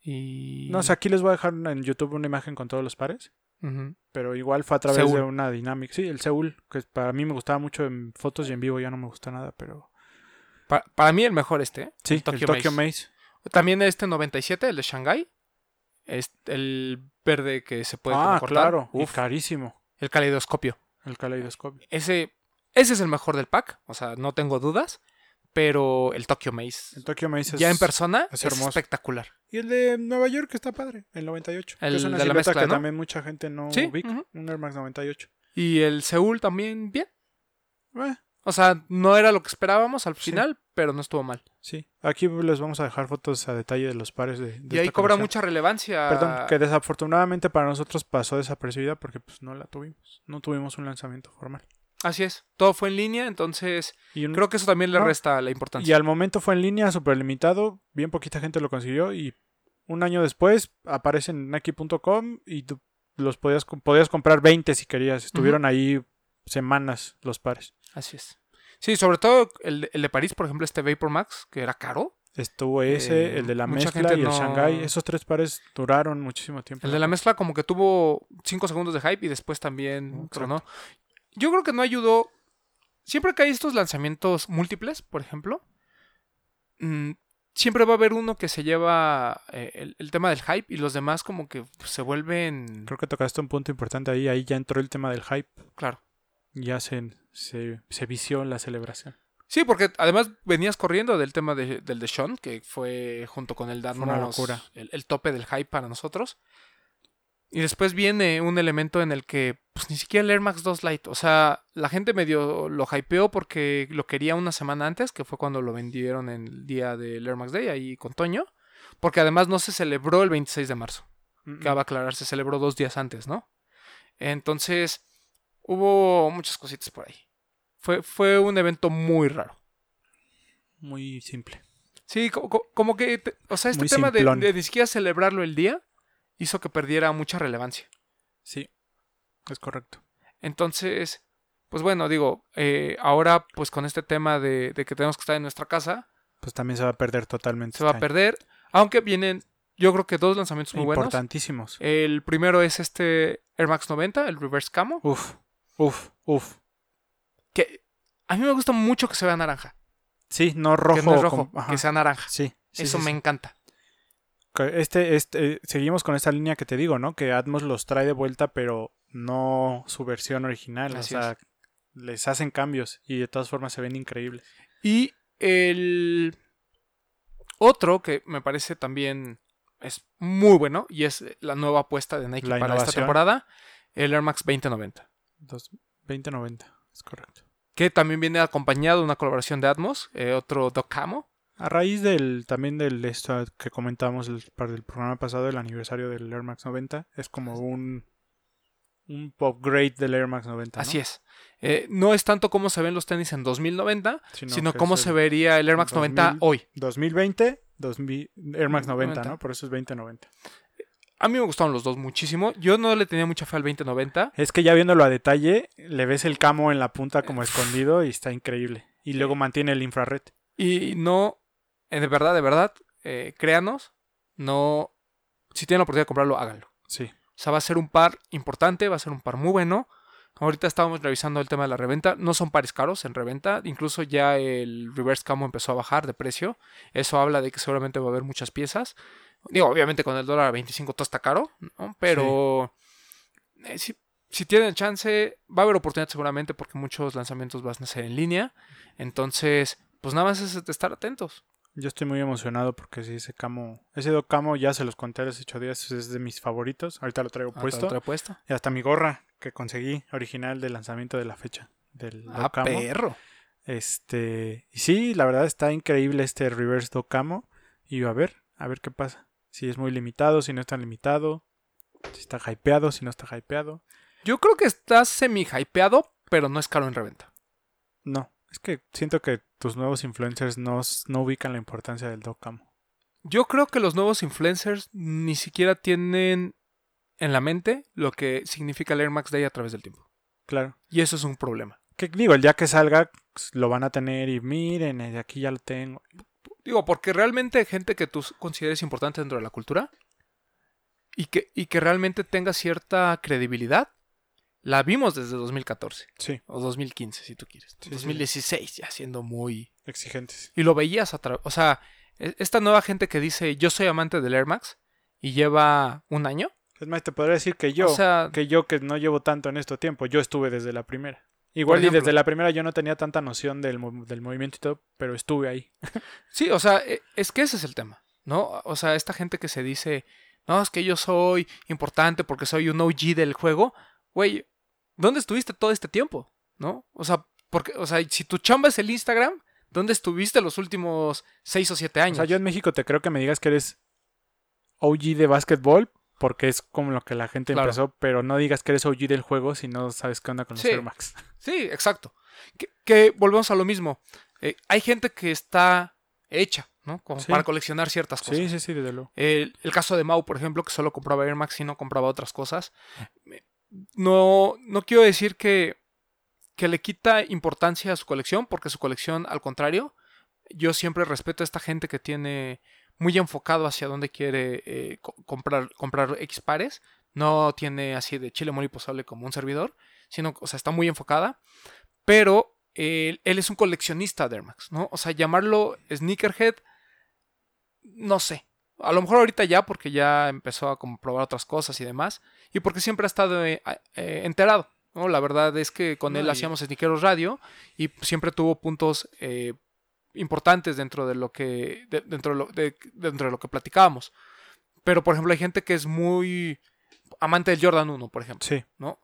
Y. No sé, aquí les voy a dejar en YouTube una imagen con todos los pares. Pero igual fue a través Seúl. de una dinámica. Sí, el Seúl, que para mí me gustaba mucho en fotos y en vivo ya no me gusta nada, pero... Pa- para mí el mejor este, ¿eh? Sí, el Tokyo Tokyo, Maze. Maze. También este 97, el de Shanghai. Es el verde que se puede Ah, cortar. claro. Y Uf, carísimo. el caleidoscopio. El caleidoscopio. Ese, ese es el mejor del pack. O sea, no tengo dudas. Pero el Tokyo Maze. El Tokyo Maze es... ya en persona es espectacular. Y el de Nueva York está padre, el 98. que El es una de la mezcla, que ¿no? también mucha gente no Sí, ubica. ujú. Un Air Max 98. Y el Seúl también bien. Eh, O sea, no era lo que esperábamos al Sí. final, pero no estuvo mal. sí. Aquí les vamos a dejar fotos a detalle de los pares de, de y ahí cobra mucha relevancia. Perdón, que desafortunadamente para nosotros pasó desapercibida porque pues no la tuvimos. No tuvimos un lanzamiento formal. Así es. Todo fue en línea, entonces Y, un- creo que eso también le No. resta la y importancia. al momento fue en línea, súper limitado. Bien poquita gente lo consiguió. Y un año después aparece en Nike.com y tú los podías, podías comprar 20 si querías. Estuvieron ahí semanas los pares. Así es. Sí, sobre todo el, de- el de París, por ejemplo, este Vapor Max, que era caro. Estuvo ese, Eh, el de la mezcla y el no- Shanghai. Esos tres pares duraron muchísimo tiempo. El de la mezcla como que tuvo 5 segundos de hype y después también tronó. Yo creo que no ayudó. Siempre que hay estos lanzamientos múltiples, por ejemplo, mm, siempre va a haber uno que se lleva eh, el, el tema del hype y los demás como que pues, se vuelven... Creo que tocaste un punto importante ahí. Ahí ya entró el tema del hype. Claro. Ya se, se, se vició la celebración. Sí, porque además venías corriendo del tema de- del de Sean, que fue junto con el darnos locura. el, el tope del hype para nosotros. Y después viene un elemento en el que, pues ni siquiera el Air Max 2 Lite. O sea, la gente medio lo hypeó porque lo quería una semana antes, que fue cuando lo vendieron en el día del Air Max Day, ahí con Toño. Porque además no se celebró el 26 de marzo. Cabe aclarar, se celebró dos días antes, ¿no? Entonces, hubo muchas cositas por ahí. Fue, fue un evento muy raro. Muy simple. Sí, co- co- como que, o sea, este Muy tema de, de ni siquiera celebrarlo el día hizo que perdiera mucha relevancia. Sí, es correcto. Entonces, pues bueno, digo, eh, ahora pues con este tema de, de que tenemos que estar en nuestra casa, Pues también se va a perder totalmente. se va este a perder, aunque vienen, yo creo que dos lanzamientos muy buenos. Importantísimos. El primero es este Air Max 90, el Reverse Camo, Uf, uf, uf. que a mí me gusta mucho que se vea naranja, Sí, no rojo. que no es rojo, con- ajá. que sea naranja. Sí, sí, Eso sí, me sí. encanta. Este, este, seguimos con esta línea que te digo, ¿no? Que Atmos los trae de vuelta, pero no su versión original. Así o sea, les hacen cambios y de todas formas se ven increíbles. Y el otro que me parece también es muy bueno y es la nueva apuesta de Nike La para esta temporada, el Air Max 2090, Dos- 2090, es correcto. que también viene acompañado de una colaboración de Atmos, eh, otro Doc Camo. A raíz del también del esto que comentamos el, para el programa pasado, el aniversario del Air Max 90, es como un un upgrade del Air Max 90. Así es. Eh, no es tanto cómo se ven los tenis en 2090, sino, que cómo se vería el Air Max 90 2000. hoy. 2020, 2000, Air Max 90, 90. ¿no? Por eso es 2090. A mí me gustaron los dos muchísimo. Yo no le tenía mucha fe al 2090. Es que ya viéndolo a detalle, le ves el camo en la punta como escondido y está increíble. Y luego mantiene el infrared. Y no, eh, de verdad, de verdad, eh, créanos, no, si tienen la oportunidad de comprarlo, háganlo. Sí. O sea, va a ser un par importante, va a ser un par muy bueno. Ahorita estábamos revisando el tema de la reventa. No son pares caros en reventa. Incluso ya el reverse camo empezó a bajar de precio. Eso habla de que seguramente va a haber muchas piezas. Digo, obviamente con el dólar a 25 todo está caro, ¿no? Pero eh, si, si tienen chance, va a haber oportunidad seguramente porque muchos lanzamientos van a ser en línea. Entonces, pues nada más es de estar atentos. Yo estoy muy emocionado porque sí, ese camo, ese Doc Camo ya se los conté hace ocho días, es de mis favoritos. Ahorita lo traigo Ah, ¿te puesto. lo puesto? Y hasta mi gorra que conseguí, original del lanzamiento de la fecha del Ah, perro. Este, y sí, la verdad está increíble este Reverse Doc Camo. Y a ver, a ver qué pasa. Si es muy limitado, si no es tan limitado. Si está hypeado, si no está hypeado. Yo creo que está semi hypeado, pero no es caro en reventa. No, es que siento que tus nuevos influencers no, no ubican la importancia del Doc Camo. Yo creo que los nuevos influencers ni siquiera tienen en la mente lo que significa el Air Max Day a través del tiempo. Claro. Y eso es un problema. Que digo, el día que salga lo van a tener y miren, eh, aquí ya lo tengo. Digo, porque realmente gente que tú consideres importante dentro de la cultura y que, y que realmente tenga cierta credibilidad, la vimos desde 2014 Sí, o 2015, si tú quieres. Sí, sí, sí. 2016, ya siendo muy... exigentes. Y lo veías a través... O sea, e- esta nueva gente que dice, yo soy amante del Air Max y lleva un año. Es más, te podría decir que yo, o sea, que yo que no llevo tanto en este tiempo, yo estuve desde la primera. Igual y desde la primera yo no tenía tanta noción del, del movimiento y todo, pero estuve ahí. Sí, o sea, e- es que ese es el tema, ¿no? O sea, esta gente que se dice, no, es que yo soy importante porque soy un OG del juego, güey, ¿dónde estuviste todo este tiempo? ¿No? O sea, porque, o sea, si tu chamba es el Instagram, ¿dónde estuviste los últimos seis o siete O años? sea, yo en México te creo que me digas que eres OG de básquetbol, porque es como lo que la gente Claro. empezó, pero no digas que eres OG del juego si no sabes qué onda con los Sí. Air Max. Sí, exacto. Que, que volvemos a lo mismo. Eh, hay gente que está hecha, ¿no? Como Sí. para coleccionar ciertas cosas. Sí, sí, sí, desde luego. El, el caso de Mau, por ejemplo, que solo compraba Air Max y no compraba otras cosas. No, no quiero decir que, que le quita importancia a su colección, porque su colección, al contrario, yo siempre respeto a esta gente que tiene muy enfocado hacia dónde quiere eh, co- comprar, comprar X pares. No tiene así de chile, mole y como un servidor, sino, o sea, está muy enfocada. Pero él, él es un coleccionista de Air Max, ¿no? O sea, llamarlo sneakerhead, no sé. A lo mejor ahorita ya, porque ya empezó a comprobar otras cosas y demás. Y porque siempre ha estado eh, eh, enterado. ¿no? La verdad es que con No, él y- hacíamos Sneakeros Radio y siempre tuvo puntos eh, importantes dentro de lo que. de- dentro, de lo, de- dentro de lo que platicábamos. Pero, por ejemplo, hay gente que es muy amante del Jordan 1, por ejemplo. Sí. ¿no?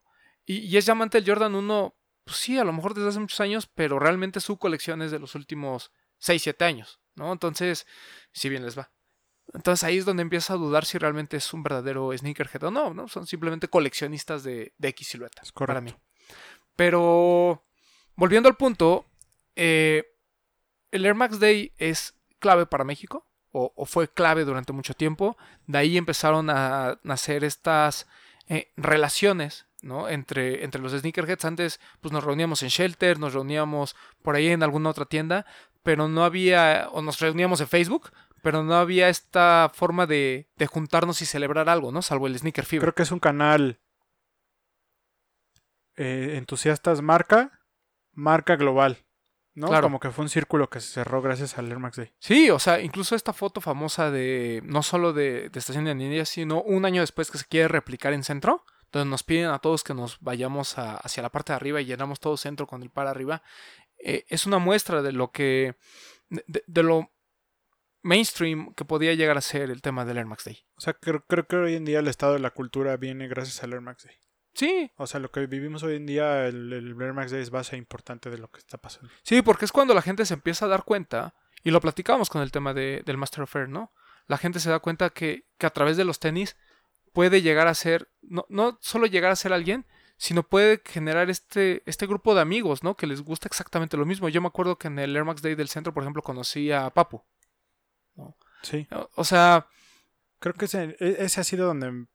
Y, y es amante del Jordan 1, pues sí, a lo mejor desde hace muchos años, pero realmente su colección es de los últimos 6, 7 años, ¿no? Entonces, si bien les va. Entonces ahí es donde empieza a dudar si realmente es un verdadero sneakerhead o no, ¿no? Son simplemente coleccionistas de, de X silueta, Es para correcto. mí. Pero, volviendo al punto, eh, el Air Max Day es clave para México, o, o fue clave durante mucho tiempo. De ahí empezaron a nacer estas eh, relaciones ¿no? entre, entre los sneakerheads. Antes pues nos reuníamos en Shelter, nos reuníamos por ahí en alguna otra tienda, pero no había, o nos reuníamos en Facebook, pero no había esta forma de, de juntarnos y celebrar algo, ¿no? Salvo el Sneaker Fever. Creo que es un canal eh, entusiastas marca, marca global. ¿no? Claro. Como que fue un círculo que se cerró gracias al Air Max Day. Sí, o sea, incluso esta foto famosa de, no solo de, de Estación de Ninja, sino un año después que se quiere replicar en centro, donde nos piden a todos que nos vayamos a- hacia la parte de arriba y llenamos todo centro con el par arriba, eh, es una muestra de lo que, de lo mainstream que podía llegar a ser el tema del Air Max Day. O sea, creo, creo que hoy en día el estado de la cultura viene gracias al Air Max Day. Sí, O sea, lo que vivimos hoy en día, el, el Air Max Day es base importante de lo que está pasando. Sí, porque es cuando la gente se empieza a dar cuenta, y lo platicamos con el tema de- del Master of Air, ¿no? La gente se da cuenta que, que a través de los tenis puede llegar a ser, no, no solo llegar a ser alguien, sino puede generar este, este grupo de amigos, ¿no? Que les gusta exactamente lo mismo. Yo me acuerdo que en el Air Max Day del centro, por ejemplo, conocí a Papu. Sí. O- O sea, Creo que ese, e- ese ha sido donde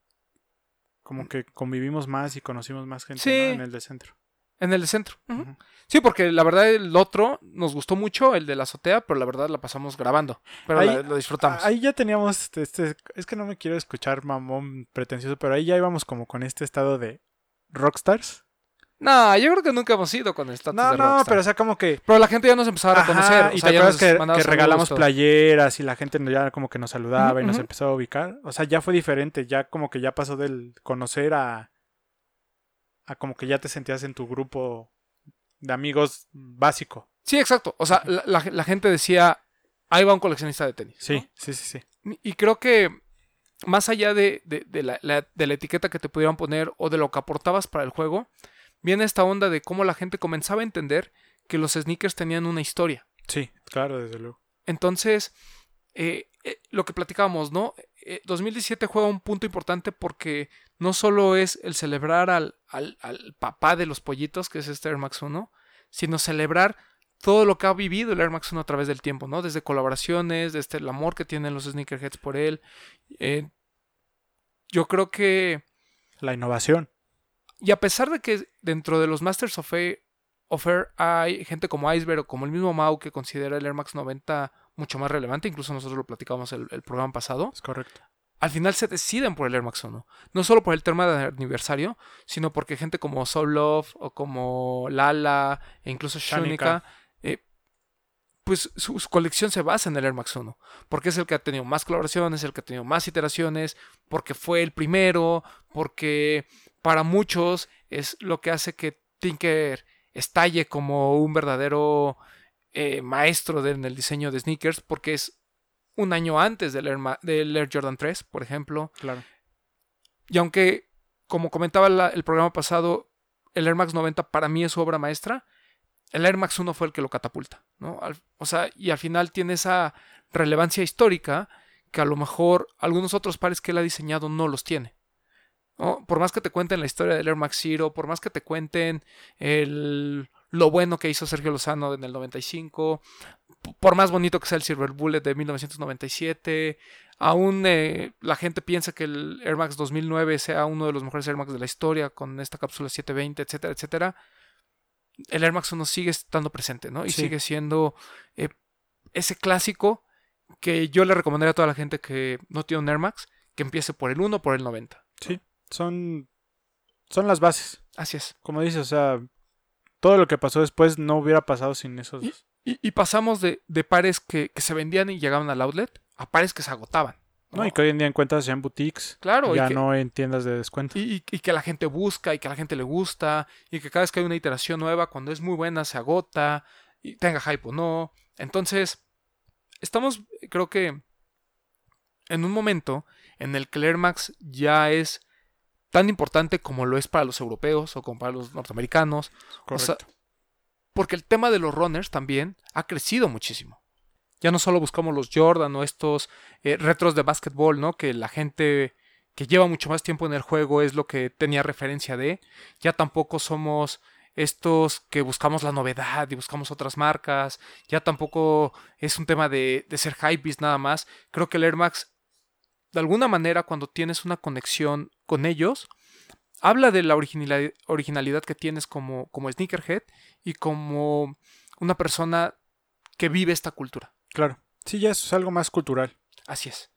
como que convivimos más y conocimos más gente Sí. ¿no? en el de centro. en el centro. Sí, porque la verdad el otro nos gustó mucho, el de la azotea, pero la verdad la pasamos grabando. Pero Ahí- la- lo disfrutamos. Ahí ya teníamos, este, este- es que no me quiero escuchar mamón pretencioso, pero ahí ya íbamos como con este estado de rockstars. No, yo creo que nunca hemos ido con el estatus No, de no, Rockstar. pero o sea, como que... Pero la gente ya nos empezaba a reconocer. o y sea, te acuerdas que, regalamos playeras y la gente ya como que nos saludaba y nos empezó a ubicar. O sea, ya fue diferente, ya como que ya pasó del conocer a... a como que ya te sentías en tu grupo de amigos básico. Sí, exacto. O sea, la, la- la gente decía, ahí va un coleccionista de tenis. Sí, ¿no? sí, sí, sí. Y creo que más allá de, de- de la, la- de la etiqueta que te pudieran poner o de lo que aportabas para el juego, viene esta onda de cómo la gente comenzaba a entender que los sneakers tenían una historia. Sí, claro, desde luego. Entonces, eh, eh, lo que platicábamos, ¿no? Eh, 2017 juega un punto importante porque no solo es el celebrar al, al- al papá de los pollitos, que es este Air Max 1, sino celebrar todo lo que ha vivido el Air Max 1 a través del tiempo, ¿no? Desde colaboraciones, desde el amor que tienen los sneakerheads por él. Eh, yo creo que La innovación. Y a pesar de que dentro de los Masters of Air, of Air hay gente como Iceberg o como el mismo Mau que considera el Air Max 90 mucho más relevante, incluso nosotros lo platicamos el, el programa pasado, Es correcto. al final se deciden por el Air Max 1. No solo por el tema de aniversario, sino porque gente como Soul Love o como Lala e incluso. Shanika, eh, pues su, su colección se basa en el Air Max 1. Porque es el que ha tenido más colaboraciones, el que ha tenido más iteraciones, porque fue el primero, porque para muchos es lo que hace que Tinker estalle como un verdadero eh, maestro de- en el diseño de sneakers, porque es un año antes del Air, Ma- del Air Jordan 3, por ejemplo. Claro. Y aunque, como comentaba la- el programa pasado, el Air Max 90 para mí es su obra maestra, el Air Max 1 fue el que lo catapulta. ¿no? Al- o sea, y al final tiene esa relevancia histórica que a lo mejor algunos otros pares que él ha diseñado no los tiene. ¿No? Por más que te cuenten la historia del Air Max Zero, por más que te cuenten el, lo bueno que hizo Sergio Lozano en el 95, p- por más bonito que sea el Silver Bullet de 1997, aún eh, la gente piensa que el Air Max 2009 sea uno de los mejores Air Max de la historia con esta cápsula 720, etcétera, etcétera. El Air Max 1 sigue estando presente, ¿no? Y Sí. sigue siendo eh, ese clásico que yo le recomendaría a toda la gente que no tiene un Air Max que empiece por el 1 o por el 90. Sí. Son, son las bases. Así es. Como dices, o sea, todo lo que pasó después no hubiera pasado sin esos. Y, y pasamos de, de pares que, que se vendían y llegaban al outlet a pares que se agotaban. No, y que hoy en día encuentras ya en boutiques. Claro, y ya que- no en tiendas de descuento. Y, que la gente busca y que a la gente le gusta y que cada vez que hay una iteración nueva, cuando es muy buena, se agota y tenga hype o no. Entonces, estamos, creo que, en un momento en el que el Air Max ya es tan importante como lo es para los europeos o como para los norteamericanos. O sea, Correcto. porque el tema de los runners también ha crecido muchísimo. Ya no solo buscamos los Jordan o estos eh, retros de básquetbol, ¿no? Que la gente que lleva mucho más tiempo en el juego es lo que tenía referencia de. Ya tampoco somos estos que buscamos la novedad y buscamos otras marcas. Ya tampoco es un tema de, de ser hypebeast nada más. Creo que el Air Max, de alguna manera, cuando tienes una conexión con ellos, habla de la originalidad, que tienes como, como sneakerhead y como una persona que vive esta cultura. Claro. Sí, ya eso es algo más cultural. Así es.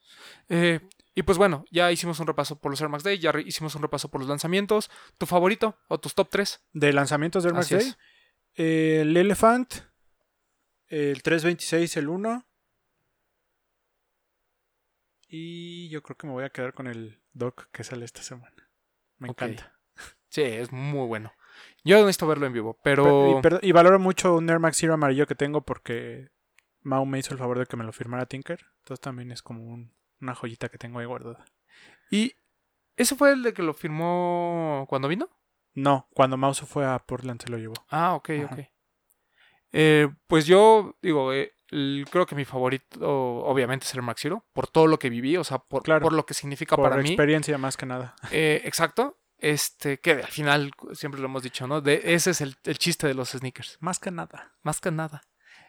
Eh, y pues bueno, ya hicimos un repaso por los Air Max Day, ya hicimos un repaso por los lanzamientos. ¿Tu favorito o tus top 3? De lanzamientos de Air Max Así Day. eh, el Elephant. El 326, el 1. Y yo creo que me voy a quedar con el Doc que sale esta semana. Me encanta. Sí, es muy bueno. Yo necesito verlo en vivo, pero... Pero- y, valoro mucho un Air Max Zero amarillo que tengo porque Mau me hizo el favor de que me lo firmara Tinker. Entonces también es como un- una joyita que tengo ahí guardada. ¿Y ese fue el de que lo firmó cuando vino? No, cuando Mau se fue a Portland se lo llevó. Ah, ok, Ajá. ok. Eh, pues yo digo, eh, creo que mi favorito obviamente es el Max Zero, por todo lo que viví, o sea, por, Claro. por lo que significa Por para mí. experiencia más que nada. Eh, exacto. Este, que al final siempre lo hemos dicho, ¿no? De, ese es el, el chiste de los sneakers. Más que nada. Más que nada.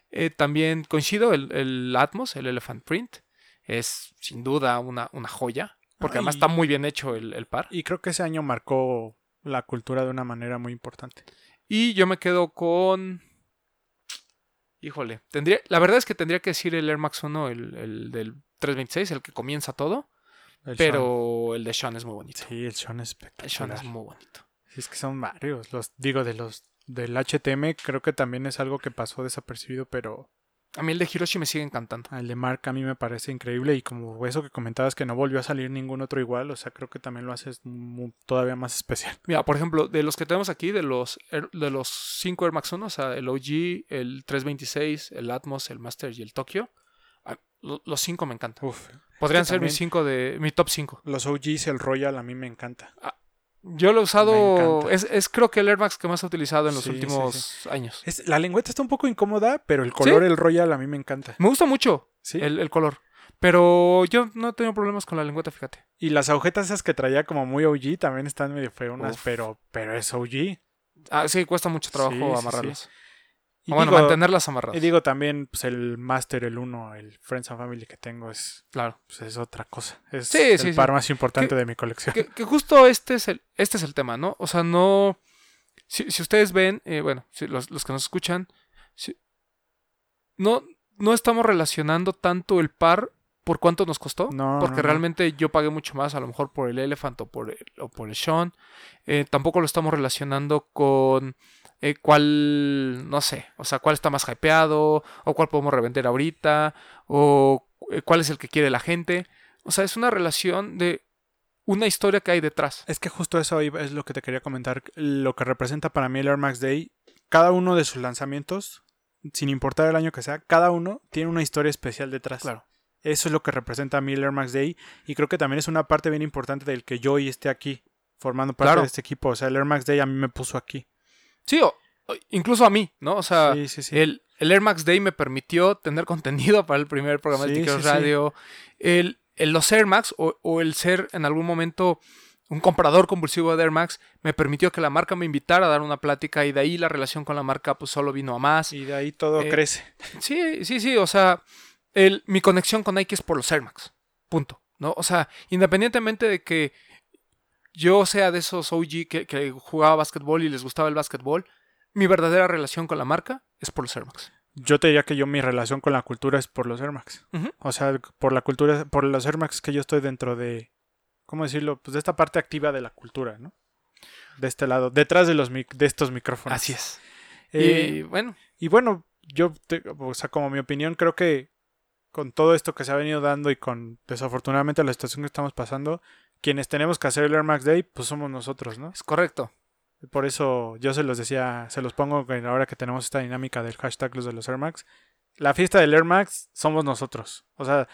Eh, también coincido, el, el Atmos, el Elephant Print, es sin duda una, una joya. Porque además está muy bien hecho el, el par. Y creo que ese año marcó la cultura de una manera muy importante. Y yo me quedo con. Híjole, tendría, la verdad es que tendría que decir el Air Max 1, el, el del 326, el que comienza todo. El pero el de Sean es muy bonito. Sí, el Sean es El Sean espectacular. es muy bonito. Sí, es que son varios. Los digo de los del HTM, creo que también es algo que pasó desapercibido, pero A mí el de Hiroshi me sigue encantando. el de Mark a mí me parece increíble y como eso que comentabas que no volvió a salir ningún otro igual, o sea, creo que también lo hace mu- todavía más especial. Mira, por ejemplo, de los que tenemos aquí, de los de los 5 Air Max 1, o sea, el OG, el 326, el Atmos, el Master y el Tokyo, Ah, lo- Los cinco me encantan. Uf. Podrían ser mis cinco de mi top 5. Los OGs, el Royal, a mí me encanta. Yo lo he usado, es, es creo que el Air Max que más he utilizado en los Sí, sí, últimos años. Es, la lengüeta está un poco incómoda, pero el color, el Royal, a mí me encanta. Me gusta mucho ¿Sí? el, el color. Pero yo no tengo problemas con la lengüeta, fíjate. Y las agujetas esas que traía como muy OG también están medio feonas, Uf. pero, pero es OG. Ah, sí, cuesta mucho trabajo amarrarlas. Y bueno, digo, mantenerlas amarradas. y digo también, pues el Master, el 1, el Friends and Family que tengo es, Claro. pues, es otra cosa. Es Sí, el sí, sí. par más importante Que- de mi colección. Que, que justo este es el, este es el tema, ¿no? O sea, no. Si, si ustedes ven, eh, bueno, si los, los que nos escuchan, si- no, no estamos relacionando tanto el par por cuánto nos costó. No, porque no, no. realmente yo pagué mucho más, a lo mejor por el Elephant o por el, o por el Sean. Eh, tampoco lo estamos relacionando con eh, cuál, no sé, o sea, cuál está más hypeado, o cuál podemos revender ahorita, o eh, cuál es el que quiere la gente. O sea, es una relación de una historia que hay detrás. Es que justo eso es lo que te quería comentar. Lo que representa para mí el Air Max Day, cada uno de sus lanzamientos, sin importar el año que sea, cada uno tiene una historia especial detrás. Claro. Eso es lo que representa a mí el Air Max Day y creo que también es una parte bien importante del que yo hoy esté aquí formando parte Claro. de este equipo. O sea, el Air Max Day a mí me puso aquí. Sí, o- incluso a mí, ¿no? O sea, sí, sí, sí. El, el Air Max Day me permitió tener contenido para el primer programa de sí. Radio. El, el- los Air Max o, o el ser en algún momento un comprador compulsivo de Air Max me permitió que la marca me invitara a dar una plática y de ahí la relación con la marca pues solo vino a más. Y de ahí todo Eh, crece. Sí, sí, sí, o sea, el, mi conexión con Nike es por los Air Max, punto, ¿no? O sea, independientemente de que yo sea de esos OG que, que jugaba básquetbol y les gustaba el básquetbol, mi verdadera relación con la marca es por los Air Max. Yo te diría que yo mi relación con la cultura es por los Air Max. O sea, por la cultura, por los Air Max que yo estoy dentro de, ¿cómo decirlo? Pues de esta parte activa de la cultura, ¿no? De este lado, detrás de los mic- de estos micrófonos. Así es. Eh, y bueno, Y bueno, yo, te- o sea, como mi opinión, creo que con todo esto que se ha venido dando y con desafortunadamente la situación que estamos pasando, quienes tenemos que hacer el Air Max Day, pues somos nosotros, ¿no? es correcto. Por eso yo se los decía, se los pongo ahora que tenemos esta dinámica del hashtag los de los Air Max. La fiesta del Air Max somos nosotros. O sea,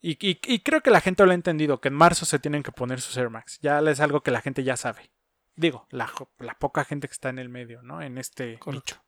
y, y- y creo que la gente lo ha entendido, que en marzo se tienen que poner sus Air Max. Ya es algo que la gente ya sabe. Digo, la poca gente que está en el medio, ¿no? En este Correcto. nicho.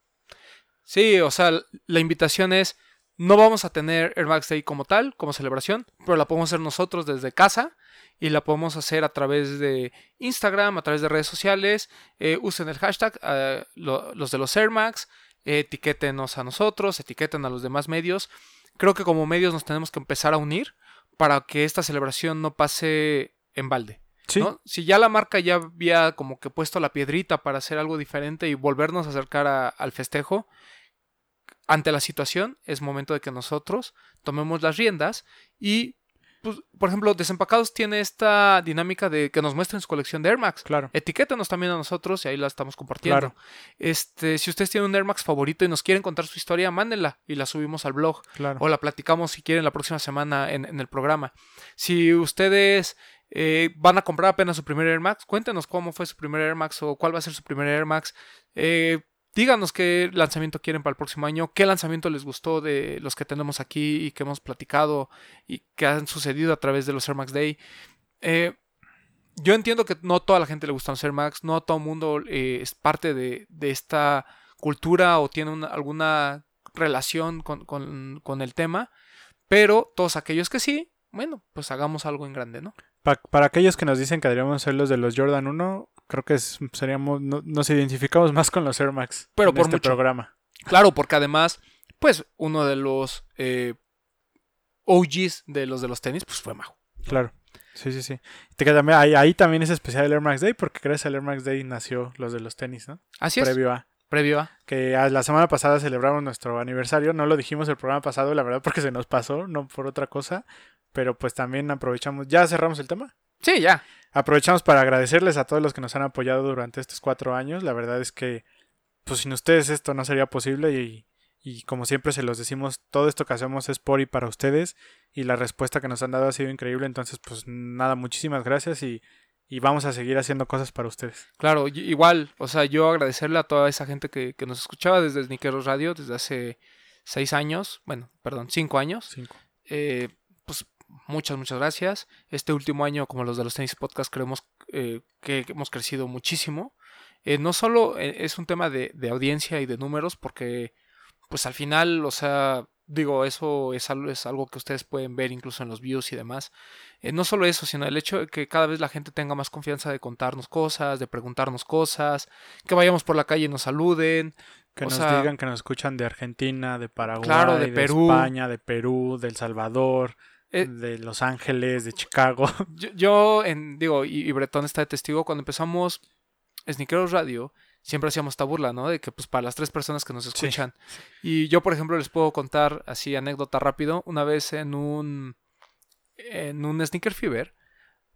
Sí, o sea, la invitación es, no vamos a tener Air Max Day como tal, como celebración, pero la podemos hacer nosotros desde casa y la podemos hacer a través de Instagram, a través de redes sociales. Eh, usen el hashtag, eh, lo- los de los Air Max, eh, etiquétenos a nosotros, etiqueten a los demás medios. Creo que como medios nos tenemos que empezar a unir para que esta celebración no pase en balde. Sí, ¿no? Si ya la marca ya había como que puesto la piedrita para hacer algo diferente y volvernos a acercar a- al festejo, ante la situación es momento de que nosotros tomemos las riendas y, pues, por ejemplo, Desempacados tiene esta dinámica de que nos muestren su colección de Air Max. claro. Etiquétanos también a nosotros y ahí la estamos compartiendo. Claro. Este, si ustedes tienen un Air Max favorito y nos quieren contar su historia, mándenla y la subimos al blog Claro. o la platicamos si quieren la próxima semana en, en el programa. Si ustedes eh, van a comprar apenas su primer Air Max, cuéntenos cómo fue su primer Air Max o cuál va a ser su primer Air Max. Eh, díganos qué lanzamiento quieren para el próximo año, qué lanzamiento les gustó de los que tenemos aquí y que hemos platicado y que han sucedido a través de los Air Max Day. Eh, yo entiendo que no toda la gente le gustan los Air Max, no todo el mundo eh, es parte de, de esta cultura o tiene una- alguna relación con, con- con el tema, pero todos aquellos que sí, bueno, pues hagamos algo en grande, ¿no? Pa- para aquellos que nos dicen que deberíamos ser los de los Jordan 1, creo que es- seríamos, no- nos identificamos más con los Air Max Pero en por este mucho. programa. Claro, porque además, pues uno de los eh, OGs de los de los tenis, pues fue Majo. Claro. Sí, sí, sí. Ahí, ahí también es especial el Air Max Day porque gracias al Air Max Day nació los de los tenis, ¿no? Así es, Previo a. previo a. Que a la semana pasada celebramos nuestro aniversario. No lo dijimos el programa pasado, la verdad, porque se nos pasó, no por otra cosa. Pero pues también aprovechamos. ¿Ya cerramos el tema? Sí, ya. Aprovechamos para agradecerles a todos los que nos han apoyado durante estos cuatro años. La verdad es que, pues sin ustedes esto no sería posible y, y como siempre se los decimos, todo esto que hacemos es por y para ustedes y la respuesta que nos han dado ha sido increíble. Entonces, pues nada, muchísimas gracias y, y vamos a seguir haciendo cosas para ustedes. Claro, igual, o sea, yo agradecerle a toda esa gente que, que nos escuchaba desde Sniqueros Radio desde hace seis años, bueno, perdón, cinco años. Cinco. eh, pues muchas, muchas gracias. Este último año, como los de los tenis podcast, creemos eh, que hemos crecido muchísimo. Eh, no solo eh, es un tema de, de audiencia y de números, porque pues al final, o sea, digo, eso es algo, es algo que ustedes pueden ver incluso en los views y demás. Eh, no solo eso, sino el hecho de que cada vez la gente tenga más confianza de contarnos cosas, de preguntarnos cosas, que vayamos por la calle y nos saluden. Que O nos sea- digan que nos escuchan de Argentina, de Paraguay, Claro, de Perú. España, de Perú, de El Salvador, Eh, de Los Ángeles, de Chicago. Yo, yo en, digo, y, y Bretón está de testigo, cuando empezamos Sneakeros Radio, siempre hacíamos esta burla, ¿no? De que pues para las tres personas que nos escuchan. Y yo, por ejemplo, les puedo contar así anécdota rápido. Una vez en un en un Sneaker Fever,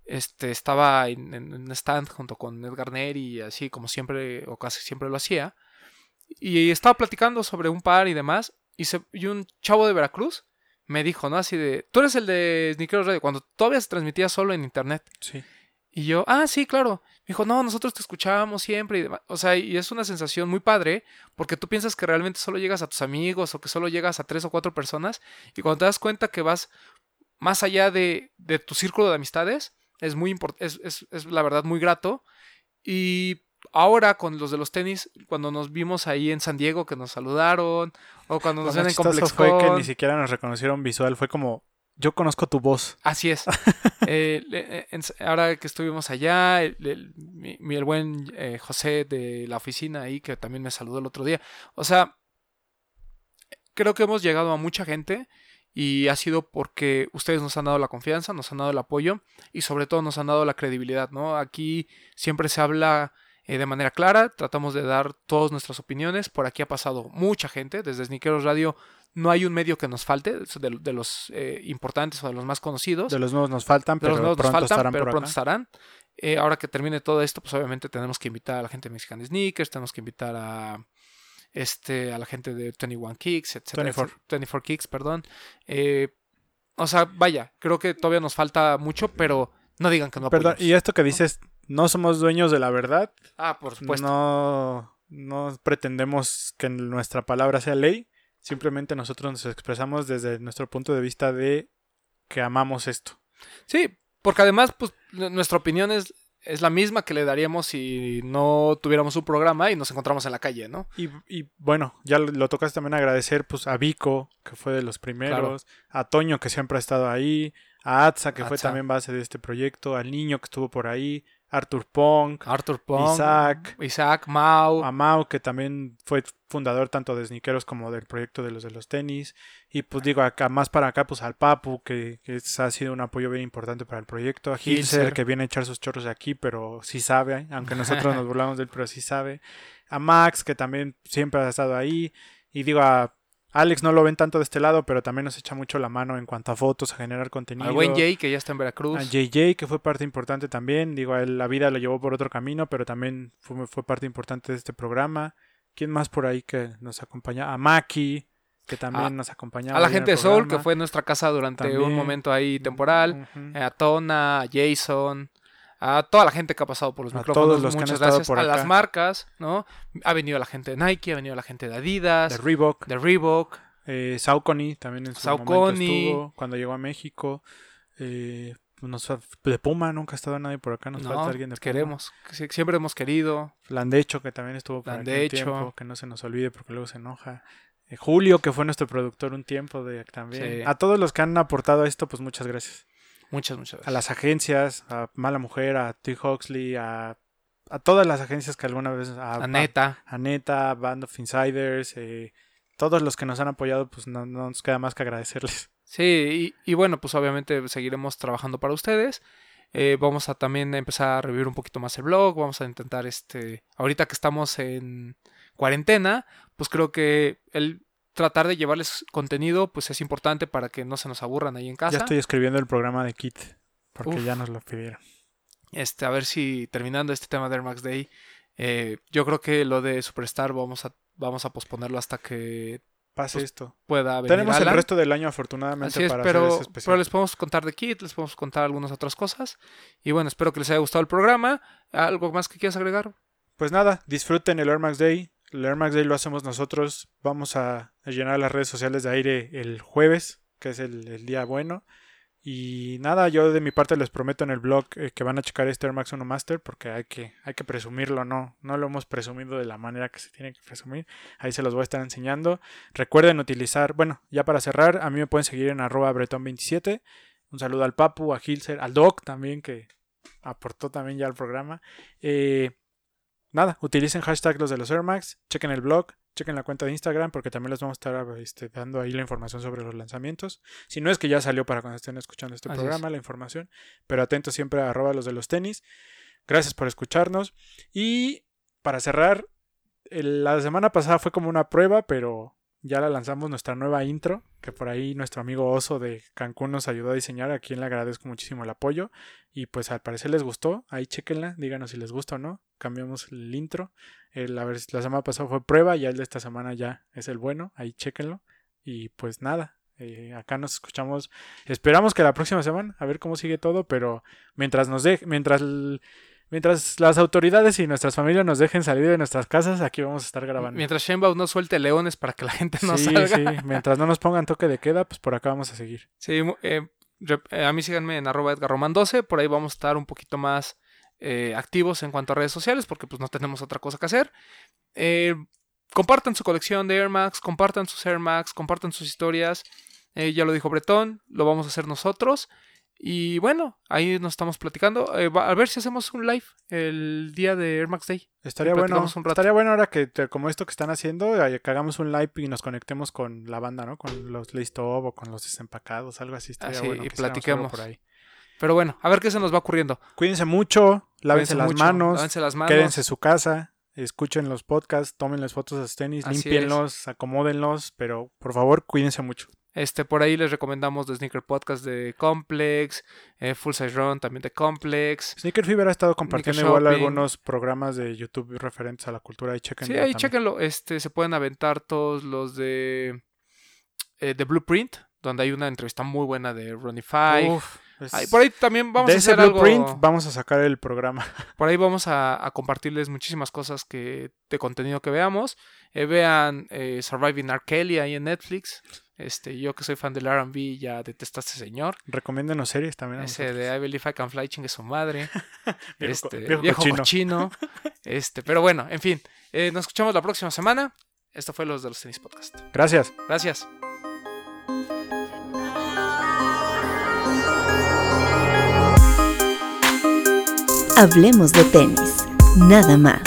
este, estaba en, en un stand junto con Edgar Neri y así como siempre o casi siempre lo hacía. Y estaba platicando sobre un par y demás. Y, se, y un chavo de Veracruz me dijo, ¿no? Así de, tú eres el de Sneakeros Radio, cuando todavía se transmitía solo en internet. Sí. Y yo, ah, sí, claro. Me dijo, no, nosotros te escuchábamos siempre y. O sea, y es una sensación muy padre porque tú piensas que realmente solo llegas a tus amigos o que solo llegas a tres o cuatro personas y cuando te das cuenta que vas más allá de, de tu círculo de amistades, es muy es, es, es la verdad muy grato. Y ahora con los de los tenis, cuando nos vimos ahí en San Diego que nos saludaron o cuando nos ven en Complex fue que ni siquiera nos reconocieron visual. Fue como, yo conozco tu voz. Así es. Eh, en- ahora que estuvimos allá, el, el buen eh, José de la oficina ahí, que también me saludó el otro día. O sea, creo que hemos llegado a mucha gente y ha sido porque ustedes nos han dado la confianza, nos han dado el apoyo y sobre todo nos han dado la credibilidad, ¿no? Aquí siempre se habla eh, de manera clara, tratamos de dar todas nuestras opiniones. Por aquí ha pasado mucha gente, desde Sneakeros Radio no hay un medio que nos falte, de, de los eh, importantes o de los más conocidos. De los nuevos nos faltan, De pero los nuevos nos pronto faltan, estarán pero pronto estarán. Eh, ahora que termine todo esto, pues obviamente tenemos que invitar a la gente de Mexican Sneakers, tenemos que invitar a este a la gente de 21 Kicks, etcétera, 24. etcétera, 24 Kicks, perdón. Eh, o sea, vaya, creo que todavía nos falta mucho, pero no digan que no Perdón, apoyamos. y esto que dices, no somos dueños de la verdad. Ah, por supuesto. No, no pretendemos que nuestra palabra sea ley. Simplemente nosotros nos expresamos desde nuestro punto de vista de que amamos esto. Sí, porque además, pues, nuestra opinión es, es la misma que le daríamos si no tuviéramos un programa y nos encontramos en la calle, ¿no? Y, y, bueno, ya lo, lo tocas también agradecer pues a Vico, que fue de los primeros, a Toño, que siempre ha estado ahí, a Atza, que fue también base de este proyecto, al niño que estuvo por ahí, Arthur Pong, Arthur Pong, Isaac. Isaac, Mau, a Mau, que también fue fundador tanto de Sniqueros como del proyecto de los de los tenis. Y pues digo, acá más para acá, pues al Papu, que, que es- ha sido un apoyo bien importante para el proyecto. A Hilser, Hilser. que viene a echar sus chorros de aquí, pero sí sabe, aunque nosotros nos burlamos de él, pero sí sabe. A Max, que también siempre ha estado ahí. Y digo, a Alex no lo ven tanto de este lado, pero también nos echa mucho la mano en cuanto a fotos, a generar contenido. al buen Jay, que ya está en Veracruz. A JJ, que fue parte importante también. Digo, a él la vida lo llevó por otro camino, pero también fue, fue parte importante de este programa. ¿Quién más por ahí que nos acompaña? A Maki, que también A- nos acompañaba. a la en gente de Soul, que fue nuestra casa durante También. un momento ahí temporal. A Tona, a Jason, a toda la gente que ha pasado por los A micrófonos. todos los que han gracias. por a acá. las marcas, ¿no? Ha venido la gente de Nike, ha venido la gente de Adidas, De de, Reebok. Reebok. Eh, Saucony también en su Saucony. momento estuvo cuando llegó a México. Eh, nos de Puma nunca ha estado nadie por acá. Nos No, falta alguien de Puma. queremos, siempre hemos querido. Landecho, que también estuvo por aquí un Landecho. tiempo, que no se nos olvide porque luego se enoja. Eh, Julio, que fue nuestro productor un tiempo de también. Sí. A todos los que han aportado a esto, pues muchas gracias. Muchas, muchas A gracias. las agencias, a Mala Mujer, a T. Huxley, a, a todas las agencias que alguna vez... A, A Neta. A, Neta, Band of Insiders, eh, todos los que nos han apoyado, pues no, no nos queda más que agradecerles. Sí, y, y bueno, pues obviamente seguiremos trabajando para ustedes. Eh, vamos a también empezar a revivir un poquito más el blog. Vamos a intentar, este, ahorita que estamos en cuarentena, pues creo que el tratar de llevarles contenido, pues es importante para que no se nos aburran ahí en casa. Ya estoy escribiendo el programa de Kit, porque Uf. ya nos lo pidieron. Este, a ver si terminando este tema de Air Max Day, eh, yo creo que lo de Superstar vamos a, vamos a posponerlo hasta que Pase Pues, esto. pueda venir Tenemos el resto del año, afortunadamente, Así es, para pero, hacer ese pero especial. les podemos contar de Kit, les podemos contar algunas otras cosas. Y bueno, espero que les haya gustado el programa. ¿Algo más que quieras agregar? Pues nada, disfruten el Air Max Day. El Air Max Day lo hacemos nosotros. Vamos a, llenar las redes sociales de aire el jueves, que es el, día bueno. Y nada, yo de mi parte les prometo en el blog eh, que van a checar este Air Max 1 Master porque hay que, hay que presumirlo, no, no lo hemos presumido de la manera que se tiene que presumir. Ahí se los voy a estar enseñando. Recuerden utilizar, bueno, ya para cerrar, a mí me pueden seguir en arroba bretón27. Un saludo al Papu, a Hilser, al Doc también que aportó también ya al programa. Eh, nada, utilicen hashtag los de los Air Max, chequen el blog, chequen la cuenta de Instagram porque también les vamos a estar este, dando ahí la información sobre los lanzamientos. Si no es que ya salió para cuando estén escuchando este Así programa, la información, pero atentos siempre a arroba los de los tenis. Gracias por escucharnos. Y para cerrar, la semana pasada fue como una prueba, pero ya la lanzamos nuestra nueva intro, que por ahí nuestro amigo Oso de Cancún nos ayudó a diseñar, a quien le agradezco muchísimo el apoyo. Y pues al parecer les gustó, ahí chequenla, díganos si les gusta o no. Cambiamos el intro. El- la, la semana pasada fue prueba, ya el de esta semana ya es el bueno, ahí chequenlo. Y pues nada, eh, acá nos escuchamos. Esperamos que la próxima semana, a ver cómo sigue todo, pero mientras nos deje, mientras, mientras las autoridades y nuestras familias nos dejen salir de nuestras casas, aquí vamos a estar grabando. Mientras Shenbaum no suelte leones para que la gente no sí, salga. sí, mientras no nos pongan toque de queda, pues por acá vamos a seguir. Sí, eh, eh, a mí síganme en arroba edgarroman12, por ahí vamos a estar un poquito más eh, activos en cuanto a redes sociales, porque pues no tenemos otra cosa que hacer. Eh, compartan su colección de Air Max, compartan sus Air Max, compartan sus historias. Ya lo dijo Bretón, lo vamos a hacer nosotros. Y bueno, ahí nos estamos platicando. Eh, va- a ver si hacemos un live el día de Air Max Day. Estaría bueno, estaría bueno ahora que te- como esto que están haciendo, eh, que hagamos un live y nos conectemos con la banda, ¿no? Con los Listov o con los desempacados, algo así. Estaría Así, bueno y platiquemos. por ahí. Pero bueno, a ver qué se nos va ocurriendo. Cuídense mucho, lávense Cuídense las mucho, manos, lávense las manos. quédense en su casa, escuchen los podcasts, tomen las fotos a sus tenis, Así limpienlos, acomódenlos, pero por favor, cuídense mucho. Este, por ahí les recomendamos The Sneaker Podcast de Complex, eh, Full Size Run también de Complex. Sneaker Fever ha estado compartiendo igual algunos programas de YouTube referentes a la cultura y chequen. Sí, ahí chéquenlo. Este, se pueden aventar todos los de, eh, de Blueprint, donde hay una entrevista muy buena de Ronnie Five. Ahí- por ahí también vamos de a ese hacer blueprint algo. vamos a sacar el programa. Por ahí vamos a, a compartirles muchísimas cosas que de contenido que veamos. Eh, vean eh, Surviving R. Kelly ahí en Netflix. Este, yo que soy fan del R&B ya detesto a este señor. Recomiéndenos series también. a Ese nosotros. de I Believe I Can Fly, chingue su madre. Este, viejo viejo, cochino. cochino. Este, pero bueno, en fin. eh, nos escuchamos la próxima semana. Esto fue los de los tenis podcast. Gracias. Gracias. Hablemos de tenis, nada más.